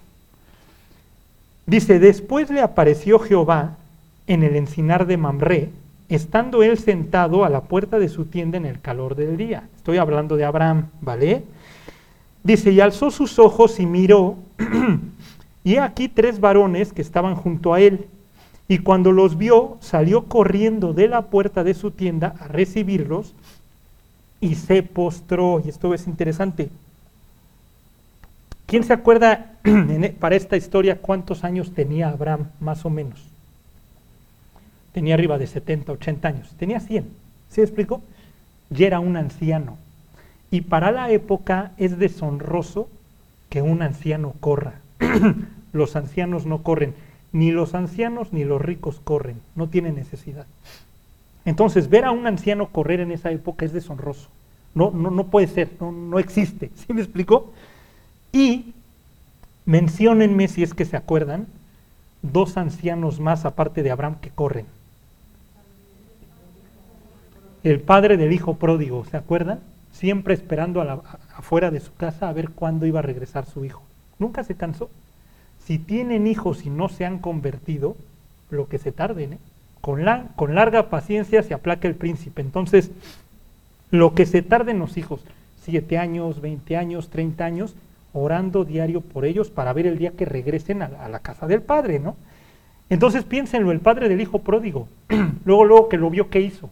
Dice, después le apareció Jehová en el encinar de Mamré, estando él sentado a la puerta de su tienda en el calor del día. Estoy hablando de Abraham, ¿vale? Dice, y alzó sus ojos y miró, y aquí tres varones que estaban junto a él. Y cuando los vio, salió corriendo de la puerta de su tienda a recibirlos y se postró. Y esto es interesante. ¿Quién se acuerda e, para esta historia cuántos años tenía Abraham, más o menos? Tenía arriba de 70, 80 años, tenía 100, ¿sí explico? Ya era un anciano. Y para la época es deshonroso que un anciano corra. los ancianos no corren, ni los ancianos ni los ricos corren, no tienen necesidad. Entonces, ver a un anciano correr en esa época es deshonroso. No, no, no puede ser, no, no existe. ¿Sí me explico? Y menciónenme, si es que se acuerdan, dos ancianos más aparte de Abraham que corren el padre del hijo pródigo, ¿se acuerdan? Siempre esperando afuera de su casa a ver cuándo iba a regresar su hijo. Nunca se cansó. Si tienen hijos y no se han convertido, lo que se tarden, ¿eh? con, la, con larga paciencia se aplaca el príncipe. Entonces, lo que se tarden los hijos, siete años, 20 años, 30 años, orando diario por ellos para ver el día que regresen a a la casa del padre, ¿no? Entonces piénsenlo, el padre del hijo pródigo, luego, luego que lo vio, ¿qué hizo?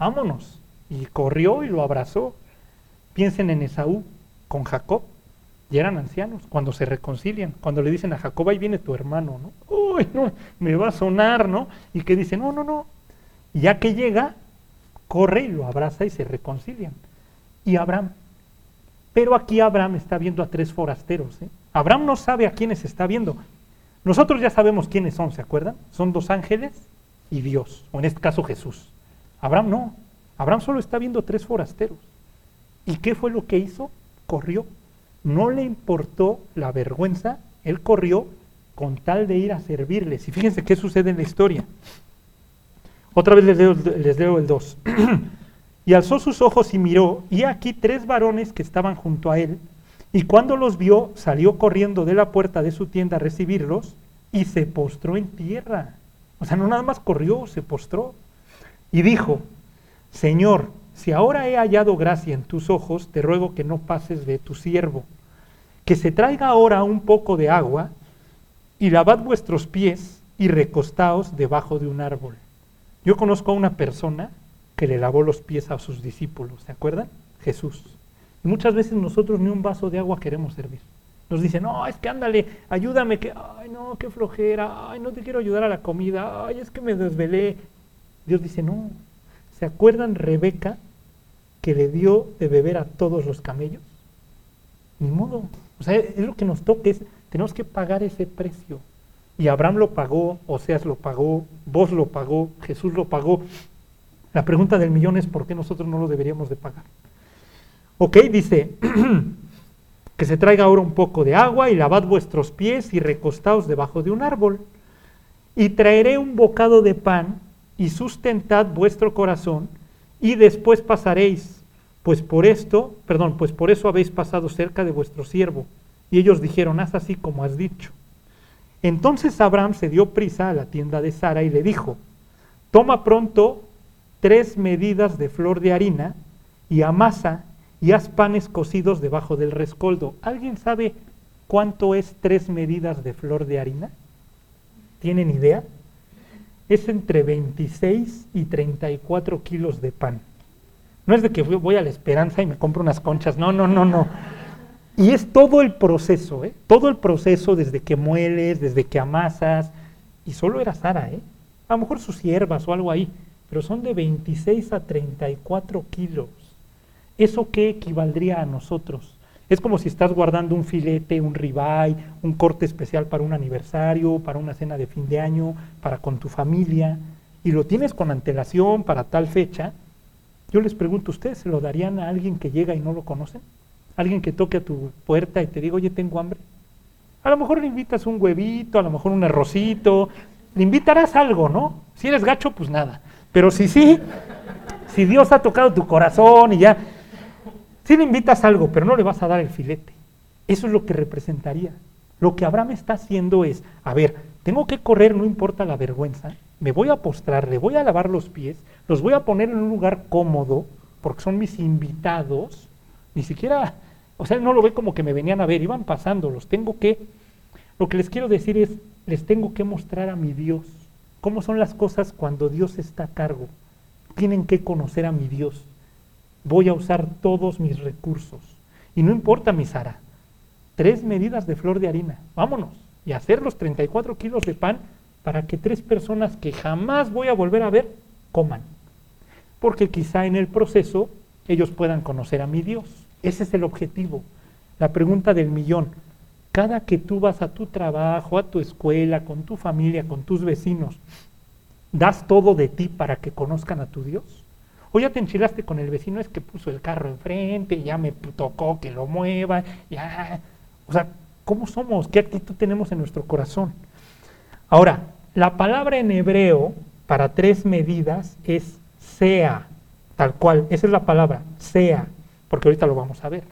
Vámonos. Y corrió y lo abrazó. Piensen en Esaú con Jacob. Y eran ancianos, cuando se reconcilian, cuando le dicen a Jacob, ahí viene tu hermano, ¿no? Uy, no, me va a sonar, ¿no? Y que dice, no, no, no. Y ya que llega, corre y lo abraza y se reconcilian. Y Abraham. Pero aquí Abraham está viendo a tres forasteros. ¿eh? Abraham no sabe a quiénes está viendo. Nosotros ya sabemos quiénes son, ¿se acuerdan? Son dos ángeles y Dios, o en este caso Jesús. Abraham no. Abraham solo está viendo tres forasteros. ¿Y qué fue lo que hizo? Corrió. No le importó la vergüenza, él corrió con tal de ir a servirles. Y fíjense qué sucede en la historia. Otra vez les leo, el 2. y alzó sus ojos y miró, y aquí tres varones que estaban junto a él, y cuando los vio, salió corriendo de la puerta de su tienda a recibirlos, y se postró en tierra. O sea, no nada más corrió, se postró. Y dijo, Señor, si ahora he hallado gracia en tus ojos, te ruego que no pases de tu siervo, que se traiga ahora un poco de agua y lavad vuestros pies y recostaos debajo de un árbol. Yo conozco a una persona que le lavó los pies a sus discípulos, ¿se acuerdan? Jesús. Y muchas veces nosotros ni un vaso de agua queremos servir. Nos dicen, no, es que ándale, ayúdame, que, ay, no, qué flojera, ay, no te quiero ayudar a la comida, ay, es que me desvelé. Dios dice, no, ¿Se acuerdan Rebeca que le dio de beber a todos los camellos? Ni modo. O sea, es lo que nos toca, es, tenemos que pagar ese precio. Y Abraham lo pagó, Oseas lo pagó, vos lo pagó, Jesús lo pagó. La pregunta del millón es por qué nosotros no lo deberíamos de pagar. Ok, dice que se traiga ahora un poco de agua y lavad vuestros pies y recostaos debajo de un árbol. Y traeré un bocado de pan y sustentad vuestro corazón y después pasaréis, pues por esto, perdón, pues por eso habéis pasado cerca de vuestro siervo. Y ellos dijeron, haz así como has dicho. Entonces Abraham se dio prisa a la tienda de Sara y le dijo, toma pronto tres medidas de flor de harina y amasa y haz panes cocidos debajo del rescoldo. ¿Alguien sabe cuánto es tres medidas de flor de harina? ¿Tienen idea? Es entre 26 y 34 kilos de pan. No es de que voy a la esperanza y me compro unas conchas, no, no, no, no. Y es todo el proceso, ¿eh? todo el proceso desde que mueles, desde que amasas, y solo era Sara, ¿eh? a lo mejor sus hierbas o algo ahí, pero son de 26 a 34 kilos. ¿Eso qué equivaldría a nosotros? Es como si estás guardando un filete, un ribeye, un corte especial para un aniversario, para una cena de fin de año, para con tu familia, y lo tienes con antelación para tal fecha. Yo les pregunto, ¿ustedes se lo darían a alguien que llega y no lo conocen? ¿Alguien que toque a tu puerta y te diga, oye, tengo hambre? A lo mejor le invitas un huevito, a lo mejor un arrocito, le invitarás algo, ¿no? Si eres gacho, pues nada. Pero si sí, si Dios ha tocado tu corazón y ya, si le invitas algo, pero no le vas a dar el filete. Eso es lo que representaría. Lo que Abraham está haciendo es, a ver, tengo que correr, no importa la vergüenza, me voy a postrar, le voy a lavar los pies, los voy a poner en un lugar cómodo, porque son mis invitados, ni siquiera, o sea, no lo ve como que me venían a ver, iban pasando, los tengo que, lo que les quiero decir es, les tengo que mostrar a mi Dios, cómo son las cosas cuando Dios está a cargo. Tienen que conocer a mi Dios voy a usar todos mis recursos. Y no importa mi Sara, tres medidas de flor de harina, vámonos, y hacer los 34 kilos de pan para que tres personas que jamás voy a volver a ver coman. Porque quizá en el proceso ellos puedan conocer a mi Dios. Ese es el objetivo. La pregunta del millón. Cada que tú vas a tu trabajo, a tu escuela, con tu familia, con tus vecinos, ¿das todo de ti para que conozcan a tu Dios? O ya te enchilaste con el vecino, es que puso el carro enfrente, ya me tocó que lo mueva, ya. O sea, ¿cómo somos? ¿Qué actitud tenemos en nuestro corazón? Ahora, la palabra en hebreo para tres medidas es sea, tal cual. Esa es la palabra, sea, porque ahorita lo vamos a ver.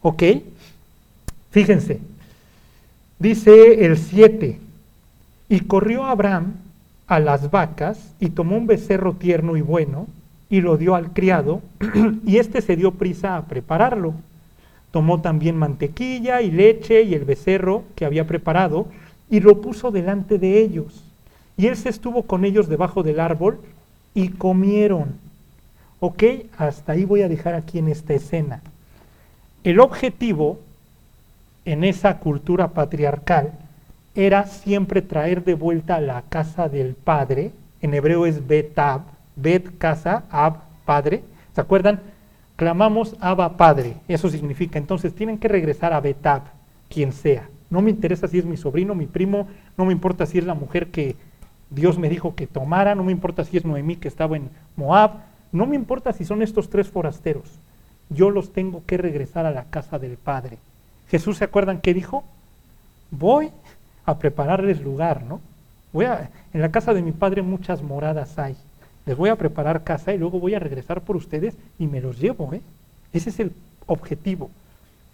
¿Ok? Fíjense, dice el 7, y corrió Abraham a las vacas y tomó un becerro tierno y bueno, y lo dio al criado, y éste se dio prisa a prepararlo. Tomó también mantequilla y leche y el becerro que había preparado, y lo puso delante de ellos. Y él se estuvo con ellos debajo del árbol y comieron. Ok, hasta ahí voy a dejar aquí en esta escena. El objetivo en esa cultura patriarcal era siempre traer de vuelta a la casa del padre, en hebreo es betab, Bet casa, Ab, Padre. ¿Se acuerdan? Clamamos Abba Padre. Eso significa, entonces tienen que regresar a Betab, quien sea. No me interesa si es mi sobrino, mi primo, no me importa si es la mujer que Dios me dijo que tomara, no me importa si es Noemí que estaba en Moab, no me importa si son estos tres forasteros. Yo los tengo que regresar a la casa del Padre. Jesús, ¿se acuerdan qué dijo? Voy a prepararles lugar, ¿no? Voy a, en la casa de mi Padre muchas moradas hay les voy a preparar casa y luego voy a regresar por ustedes y me los llevo. ¿eh? Ese es el objetivo.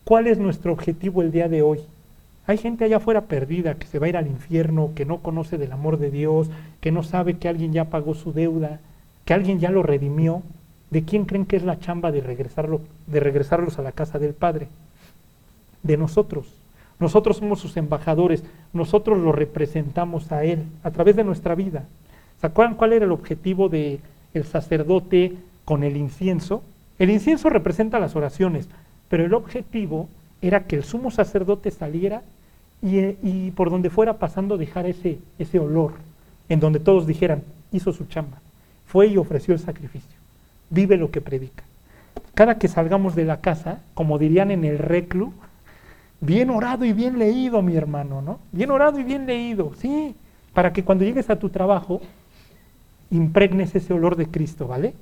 ¿Cuál es nuestro objetivo el día de hoy? Hay gente allá afuera perdida que se va a ir al infierno, que no conoce del amor de Dios, que no sabe que alguien ya pagó su deuda, que alguien ya lo redimió. ¿De quién creen que es la chamba de, regresarlo, de regresarlos a la casa del Padre? De nosotros. Nosotros somos sus embajadores, nosotros lo representamos a Él a través de nuestra vida. ¿Se acuerdan cuál era el objetivo del el sacerdote con el incienso? El incienso representa las oraciones, pero el objetivo era que el sumo sacerdote saliera y, por donde fuera pasando dejara ese, ese olor, en donde todos dijeran, hizo su chamba. fue y ofreció el sacrificio. Vive lo que predica. Cada que salgamos de la casa, como dirían en el reclu, bien orado y bien leído, mi hermano, ¿no? Bien orado y bien leído, sí, para que cuando llegues a tu trabajo impregnes ese olor de Cristo, ¿vale?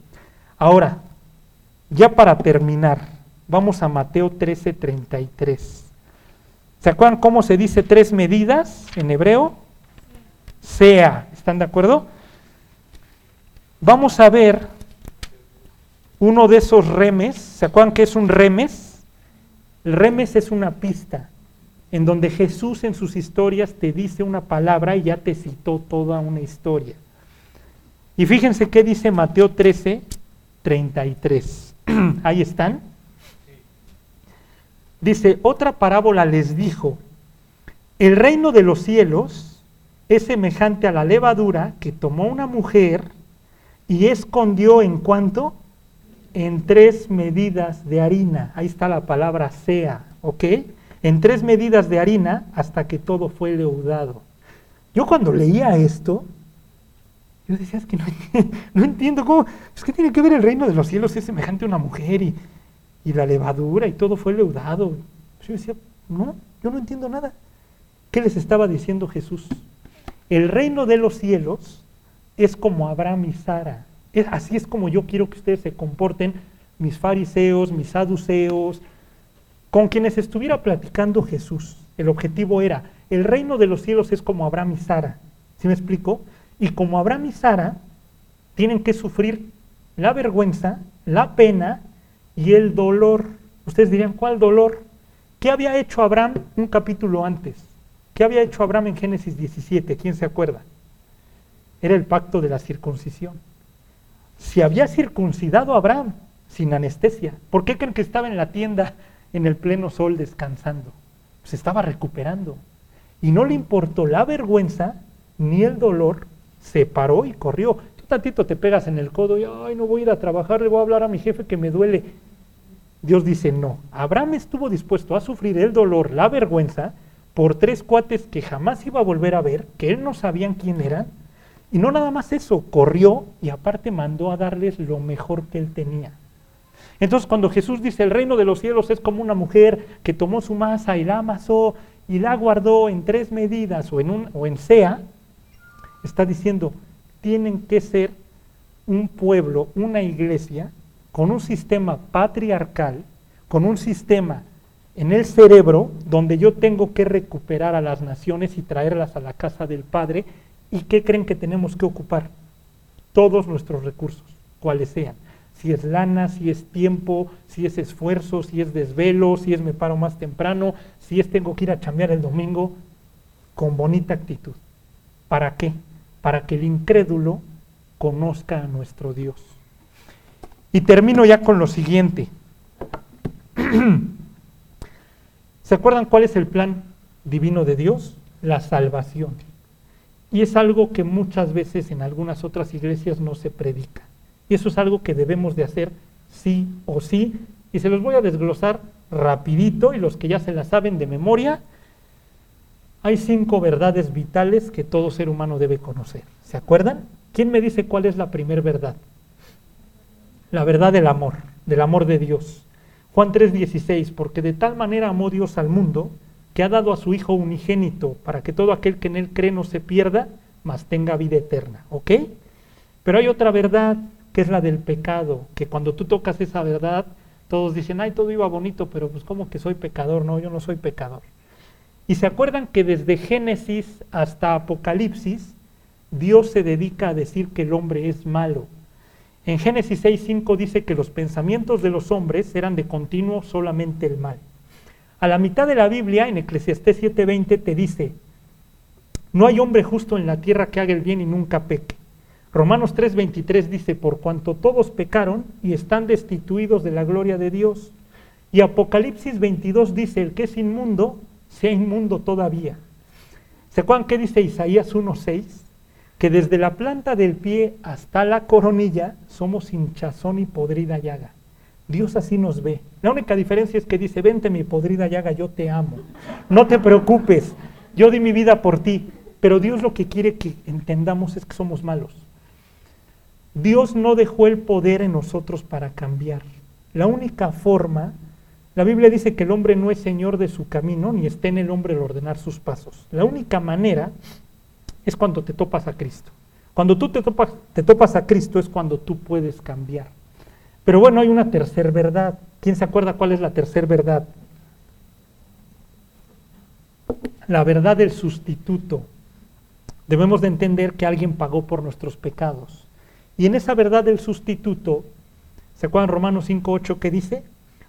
Ahora, ya para terminar, vamos a Mateo 13, 33. ¿Se acuerdan cómo se dice tres medidas en hebreo? Sea, ¿están de acuerdo? Vamos a ver uno de esos remes. ¿Se acuerdan que es un remes? El remes es una pista en donde Jesús en sus historias te dice una palabra y ya te citó toda una historia. Y fíjense qué dice Mateo 13, 33. Ahí están. Dice, otra parábola les dijo, el reino de los cielos es semejante a la levadura que tomó una mujer y escondió en cuanto en tres medidas de harina. Ahí está la palabra sea, ¿ok? En tres medidas de harina hasta que todo fue leudado. Yo cuando leía esto, yo decía, es que no, entiendo cómo, es que tiene que ver el reino de los cielos, es semejante a una mujer y, y la levadura y todo fue leudado. Yo decía, no, yo no entiendo nada. ¿Qué les estaba diciendo Jesús? El reino de los cielos es como Abraham y Sara. Es, así es como yo quiero que ustedes se comporten, mis fariseos, mis saduceos, con quienes estuviera platicando Jesús. El objetivo era, el reino de los cielos es como Abraham y Sara. ¿Sí me explico? Y como Abraham y Sara tienen que sufrir la vergüenza, la pena y el dolor. Ustedes dirían, ¿cuál dolor? ¿Qué había hecho Abraham un capítulo antes? ¿Qué había hecho Abraham en Génesis 17? ¿Quién se acuerda? Era el pacto de la circuncisión. Si había circuncidado a Abraham sin anestesia, ¿por qué creen que estaba en la tienda en el pleno sol descansando? Se estaba recuperando. Y no le importó la vergüenza ni el dolor, se paró y corrió. Tú tantito te pegas en el codo y, ay, no voy a ir a trabajar, le voy a hablar a mi jefe que me duele. Dios dice, no, Abraham estuvo dispuesto a sufrir el dolor, la vergüenza, por tres cuates que jamás iba a volver a ver, que él no sabían quién eran, y no nada más eso, corrió y aparte mandó a darles lo mejor que él tenía. Entonces cuando Jesús dice el reino de los cielos es como una mujer que tomó su masa y la amasó y la guardó en tres medidas o en, un, o en sea, está diciendo, tienen que ser un pueblo, una iglesia con un sistema patriarcal, con un sistema en el cerebro donde yo tengo que recuperar a las naciones y traerlas a la casa del Padre ¿Y qué creen que tenemos que ocupar? Todos nuestros recursos, cuales sean. Si es lana, si es tiempo, si es esfuerzo, si es desvelo, si es me paro más temprano, si es tengo que ir a chambear el domingo, con bonita actitud. ¿Para qué? Para que el incrédulo conozca a nuestro Dios. Y termino ya con lo siguiente. ¿Se acuerdan cuál es el plan divino de Dios? La salvación. Y es algo que muchas veces en algunas otras iglesias no se predica. Y eso es algo que debemos de hacer sí o sí. Y se los voy a desglosar rapidito y los que ya se la saben de memoria. Hay cinco verdades vitales que todo ser humano debe conocer. ¿Se acuerdan? ¿Quién me dice cuál es la primera verdad? La verdad del amor, del amor de Dios. Juan 3:16, porque de tal manera amó Dios al mundo que ha dado a su Hijo unigénito para que todo aquel que en él cree no se pierda, mas tenga vida eterna. ¿Ok? Pero hay otra verdad que es la del pecado, que cuando tú tocas esa verdad, todos dicen, ay, todo iba bonito, pero pues como que soy pecador, no, yo no soy pecador. Y se acuerdan que desde Génesis hasta Apocalipsis, Dios se dedica a decir que el hombre es malo. En Génesis 6.5 dice que los pensamientos de los hombres eran de continuo solamente el mal. A la mitad de la Biblia, en Eclesiastés 7:20, te dice, no hay hombre justo en la tierra que haga el bien y nunca peque. Romanos 3:23 dice, por cuanto todos pecaron y están destituidos de la gloria de Dios. Y Apocalipsis 22 dice, el que es inmundo, sea inmundo todavía. ¿Se acuerdan qué dice Isaías 1:6? Que desde la planta del pie hasta la coronilla somos hinchazón y podrida llaga. Dios así nos ve. La única diferencia es que dice, vente mi podrida llaga, yo te amo. No te preocupes, yo di mi vida por ti. Pero Dios lo que quiere que entendamos es que somos malos. Dios no dejó el poder en nosotros para cambiar. La única forma, la Biblia dice que el hombre no es señor de su camino, ni está en el hombre el ordenar sus pasos. La única manera es cuando te topas a Cristo. Cuando tú te topas, te topas a Cristo es cuando tú puedes cambiar. Pero bueno, hay una tercera verdad. ¿Quién se acuerda cuál es la tercera verdad? La verdad del sustituto. Debemos de entender que alguien pagó por nuestros pecados. Y en esa verdad del sustituto, ¿se acuerdan Romanos 5.8 que dice?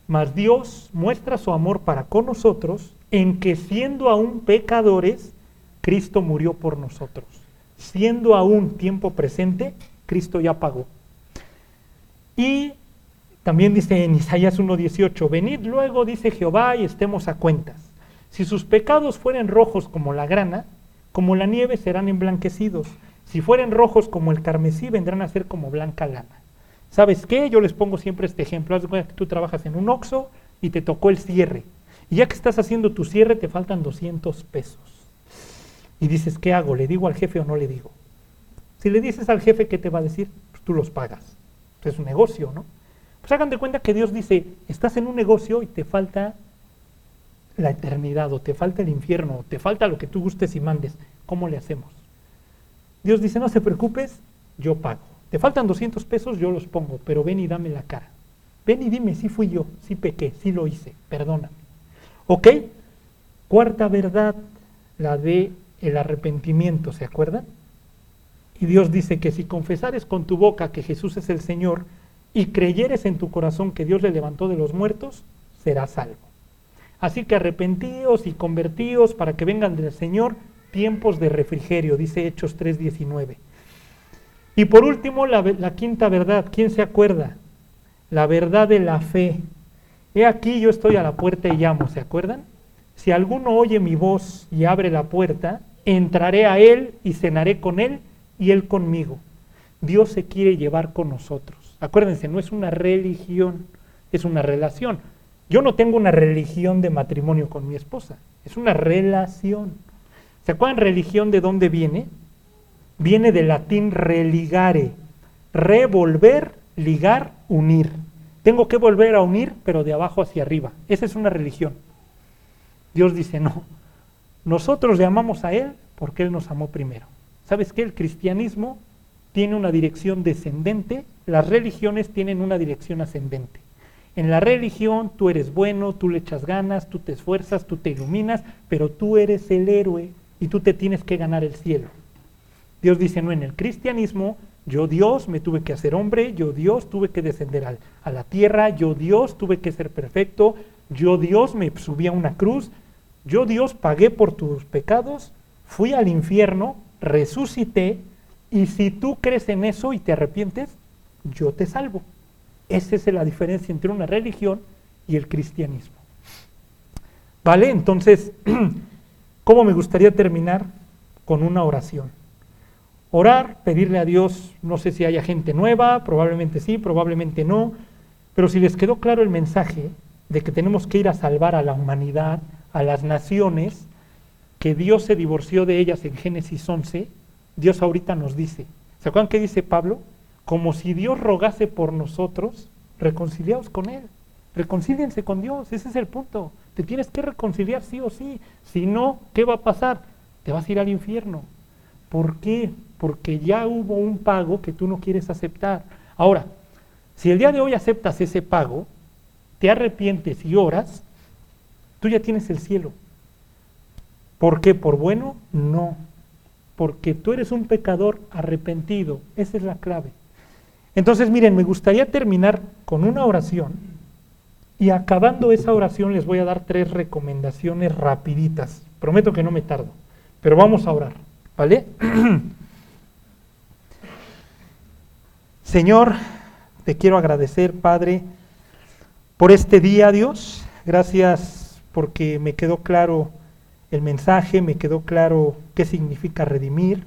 Mas Dios muestra su amor para con nosotros en que siendo aún pecadores, Cristo murió por nosotros. Siendo aún tiempo presente, Cristo ya pagó. Y también dice en Isaías 1.18, venid luego, dice Jehová, y estemos a cuentas. Si sus pecados fueren rojos como la grana, como la nieve serán emblanquecidos. Si fueren rojos como el carmesí, vendrán a ser como blanca lana. ¿Sabes qué? Yo les pongo siempre este ejemplo. Tú trabajas en un OXO y te tocó el cierre. Y ya que estás haciendo tu cierre, te faltan 200 pesos. Y dices, ¿qué hago? ¿Le digo al jefe o no le digo? Si le dices al jefe, ¿qué te va a decir? Pues tú los pagas. Es un negocio, ¿no? Pues hagan de cuenta que Dios dice, estás en un negocio y te falta la eternidad, o te falta el infierno, o te falta lo que tú gustes y mandes. ¿Cómo le hacemos? Dios dice, no se preocupes, yo pago. Te faltan 200 pesos, yo los pongo, pero ven y dame la cara. Ven y dime si fui yo, si pequé, si lo hice, perdóname. ¿Ok? Cuarta verdad, la de el arrepentimiento, ¿se acuerdan? Y Dios dice que si confesares con tu boca que Jesús es el Señor y creyeres en tu corazón que Dios le levantó de los muertos, serás salvo. Así que arrepentíos y convertíos para que vengan del Señor tiempos de refrigerio, dice Hechos 3:19. Y por último, la, quinta verdad, ¿quién se acuerda? La verdad de la fe. He aquí yo estoy a la puerta y llamo, ¿se acuerdan? Si alguno oye mi voz y abre la puerta, entraré a él y cenaré con él y él conmigo. Dios se quiere llevar con nosotros. Acuérdense, no es una religión, es una relación. Yo no tengo una religión de matrimonio con mi esposa, es una relación. ¿Se acuerdan religión de dónde viene? Viene del latín religare, revolver, ligar, unir. Tengo que volver a unir, pero de abajo hacia arriba. Esa es una religión. Dios dice, no, nosotros le amamos a Él porque Él nos amó primero. ¿Sabes qué? El cristianismo tiene una dirección descendente, las religiones tienen una dirección ascendente. En la religión tú eres bueno, tú le echas ganas, tú te esfuerzas, tú te iluminas, pero tú eres el héroe y tú te tienes que ganar el cielo. Dios dice, no, en el cristianismo yo Dios me tuve que hacer hombre, yo Dios tuve que descender a la tierra, yo Dios tuve que ser perfecto, yo Dios me subí a una cruz, yo Dios pagué por tus pecados, fui al infierno, resucité, y si tú crees en eso y te arrepientes, yo te salvo. Esa es la diferencia entre una religión y el cristianismo. ¿Vale? Entonces, ¿cómo me gustaría terminar? Con una oración. Orar, pedirle a Dios, no sé si haya gente nueva, probablemente sí, probablemente no, pero si les quedó claro el mensaje de que tenemos que ir a salvar a la humanidad, a las naciones, que Dios se divorció de ellas en Génesis 11, Dios ahorita nos dice, ¿se acuerdan qué dice Pablo? como si Dios rogase por nosotros, reconciliaos con Él. Reconcíliense con Dios, ese es el punto. Te tienes que reconciliar sí o sí. Si no, ¿qué va a pasar? Te vas a ir al infierno. ¿Por qué? Porque ya hubo un pago que tú no quieres aceptar. Ahora, si el día de hoy aceptas ese pago, te arrepientes y oras, tú ya tienes el cielo. ¿Por qué? ¿Por bueno? No. Porque tú eres un pecador arrepentido. Esa es la clave. Entonces, miren, me gustaría terminar con una oración y acabando esa oración les voy a dar tres recomendaciones rapiditas. Prometo que no me tardo, pero vamos a orar, ¿vale? Señor, te quiero agradecer, Padre, por este día, Dios. Gracias porque me quedó claro el mensaje, me quedó claro qué significa redimir.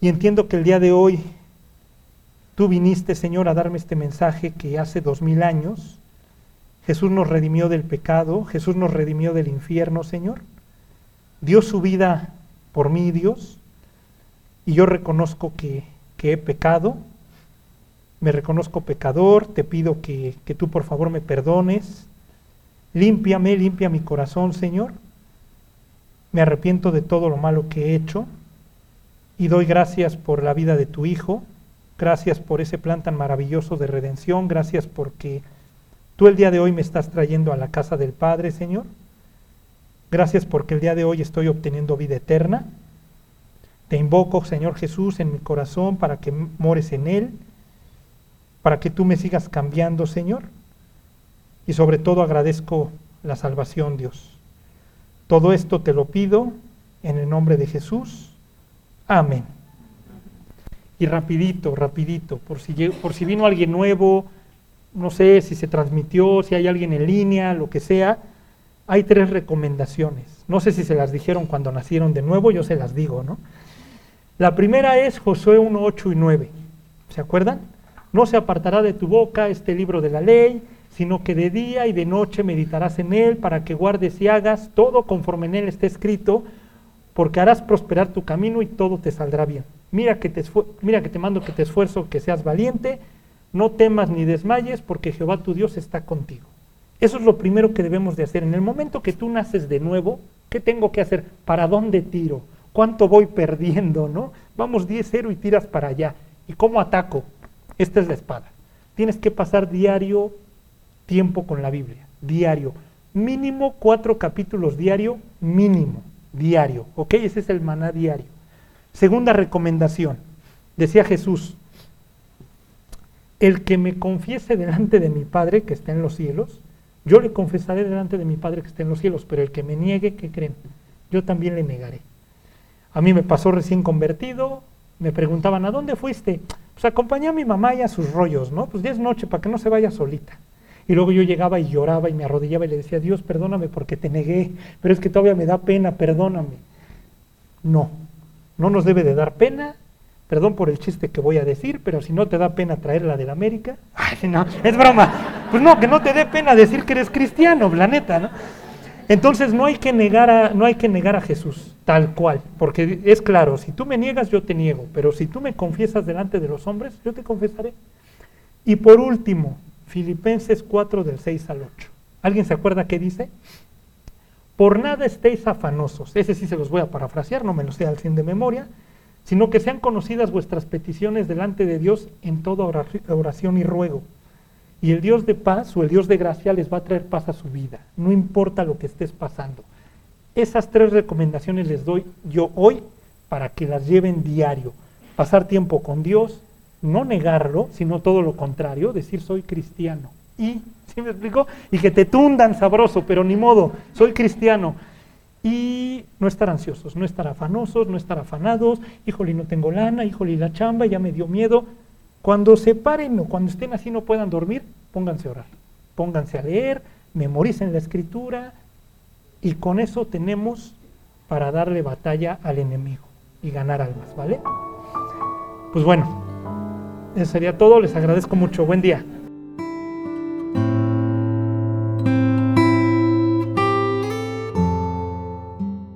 Y entiendo que el día de hoy Tú viniste, Señor, a darme este mensaje que hace dos mil años Jesús nos redimió del pecado, Jesús nos redimió del infierno, Señor. Dio su vida por mí, Dios, y yo reconozco que, que he pecado, me reconozco pecador, te pido que, tú por favor me perdones, límpiame, limpia mi corazón, Señor, me arrepiento de todo lo malo que he hecho y doy gracias por la vida de tu Hijo, gracias por ese plan tan maravilloso de redención, gracias porque tú el día de hoy me estás trayendo a la casa del Padre, Señor. Gracias porque el día de hoy estoy obteniendo vida eterna. Te invoco, Señor Jesús, en mi corazón para que mores en él, para que tú me sigas cambiando, Señor. Y sobre todo agradezco la salvación, Dios. Todo esto te lo pido en el nombre de Jesús. Amén. Y rapidito, rapidito, por si, por si vino alguien nuevo, no sé si se transmitió, si hay alguien en línea, lo que sea, hay tres recomendaciones. No sé si se las dijeron cuando nacieron de nuevo, yo se las digo, ¿no? La primera es Josué 1, 8 y 9. ¿Se acuerdan? No se apartará de tu boca este libro de la ley, sino que de día y de noche meditarás en él para que guardes y hagas todo conforme en él esté escrito, porque harás prosperar tu camino y todo te saldrá bien. Mira que te, mira que te mando que te esfuerzo, que seas valiente, no temas ni desmayes, porque Jehová tu Dios está contigo. Eso es lo primero que debemos de hacer. En el momento que tú naces de nuevo, ¿qué tengo que hacer? ¿Para dónde tiro? ¿Cuánto voy perdiendo? ¿no? Vamos 10-0 y tiras para allá. ¿Y cómo ataco? Esta es la espada. Tienes que pasar diario tiempo con la Biblia, diario. Mínimo cuatro capítulos diario, mínimo diario. ¿Ok? Ese es el maná diario. Segunda recomendación. Decía Jesús, el que me confiese delante de mi Padre que está en los cielos, yo le confesaré delante de mi Padre que está en los cielos, pero el que me niegue, ¿qué creen? Yo también le negaré. A mí me pasó recién convertido, me preguntaban, ¿a dónde fuiste? Pues acompañé a mi mamá y a sus rollos, ¿no? Pues ya es noche para que no se vaya solita. Y luego yo llegaba y lloraba y me arrodillaba y le decía, Dios, perdóname porque te negué, pero es que todavía me da pena, perdóname. No, no nos debe de dar pena, perdón por el chiste que voy a decir, pero si no te da pena traerla del América, ay, no, es broma. Pues no, que no te dé pena decir que eres cristiano, la neta, ¿no? Entonces no hay que negar a, no hay que negar a Jesús, tal cual, porque es claro, si tú me niegas, yo te niego, pero si tú me confiesas delante de los hombres, yo te confesaré. Y por último, Filipenses 4 del 6 al 8. ¿Alguien se acuerda qué dice? Por nada estéis afanosos. Ese sí se los voy a parafrasear, no me lo sé al fin de memoria, sino que sean conocidas vuestras peticiones delante de Dios en toda oración y ruego. Y el Dios de paz o el Dios de gracia les va a traer paz a su vida, no importa lo que estés pasando. Esas tres recomendaciones les doy yo hoy para que las lleven diario. Pasar tiempo con Dios, no negarlo, sino todo lo contrario, decir soy cristiano. Y, ¿sí me explico? Y que te tundan sabroso, pero ni modo, soy cristiano. Y no estar ansiosos, no estar afanosos, no estar afanados, híjole, no tengo lana, híjole, la chamba, ya me dio miedo. Cuando se paren o cuando estén así no puedan dormir, pónganse a orar, pónganse a leer, memoricen la escritura y con eso tenemos para darle batalla al enemigo y ganar almas, ¿vale? Pues bueno, eso sería todo. Les agradezco mucho. Buen día.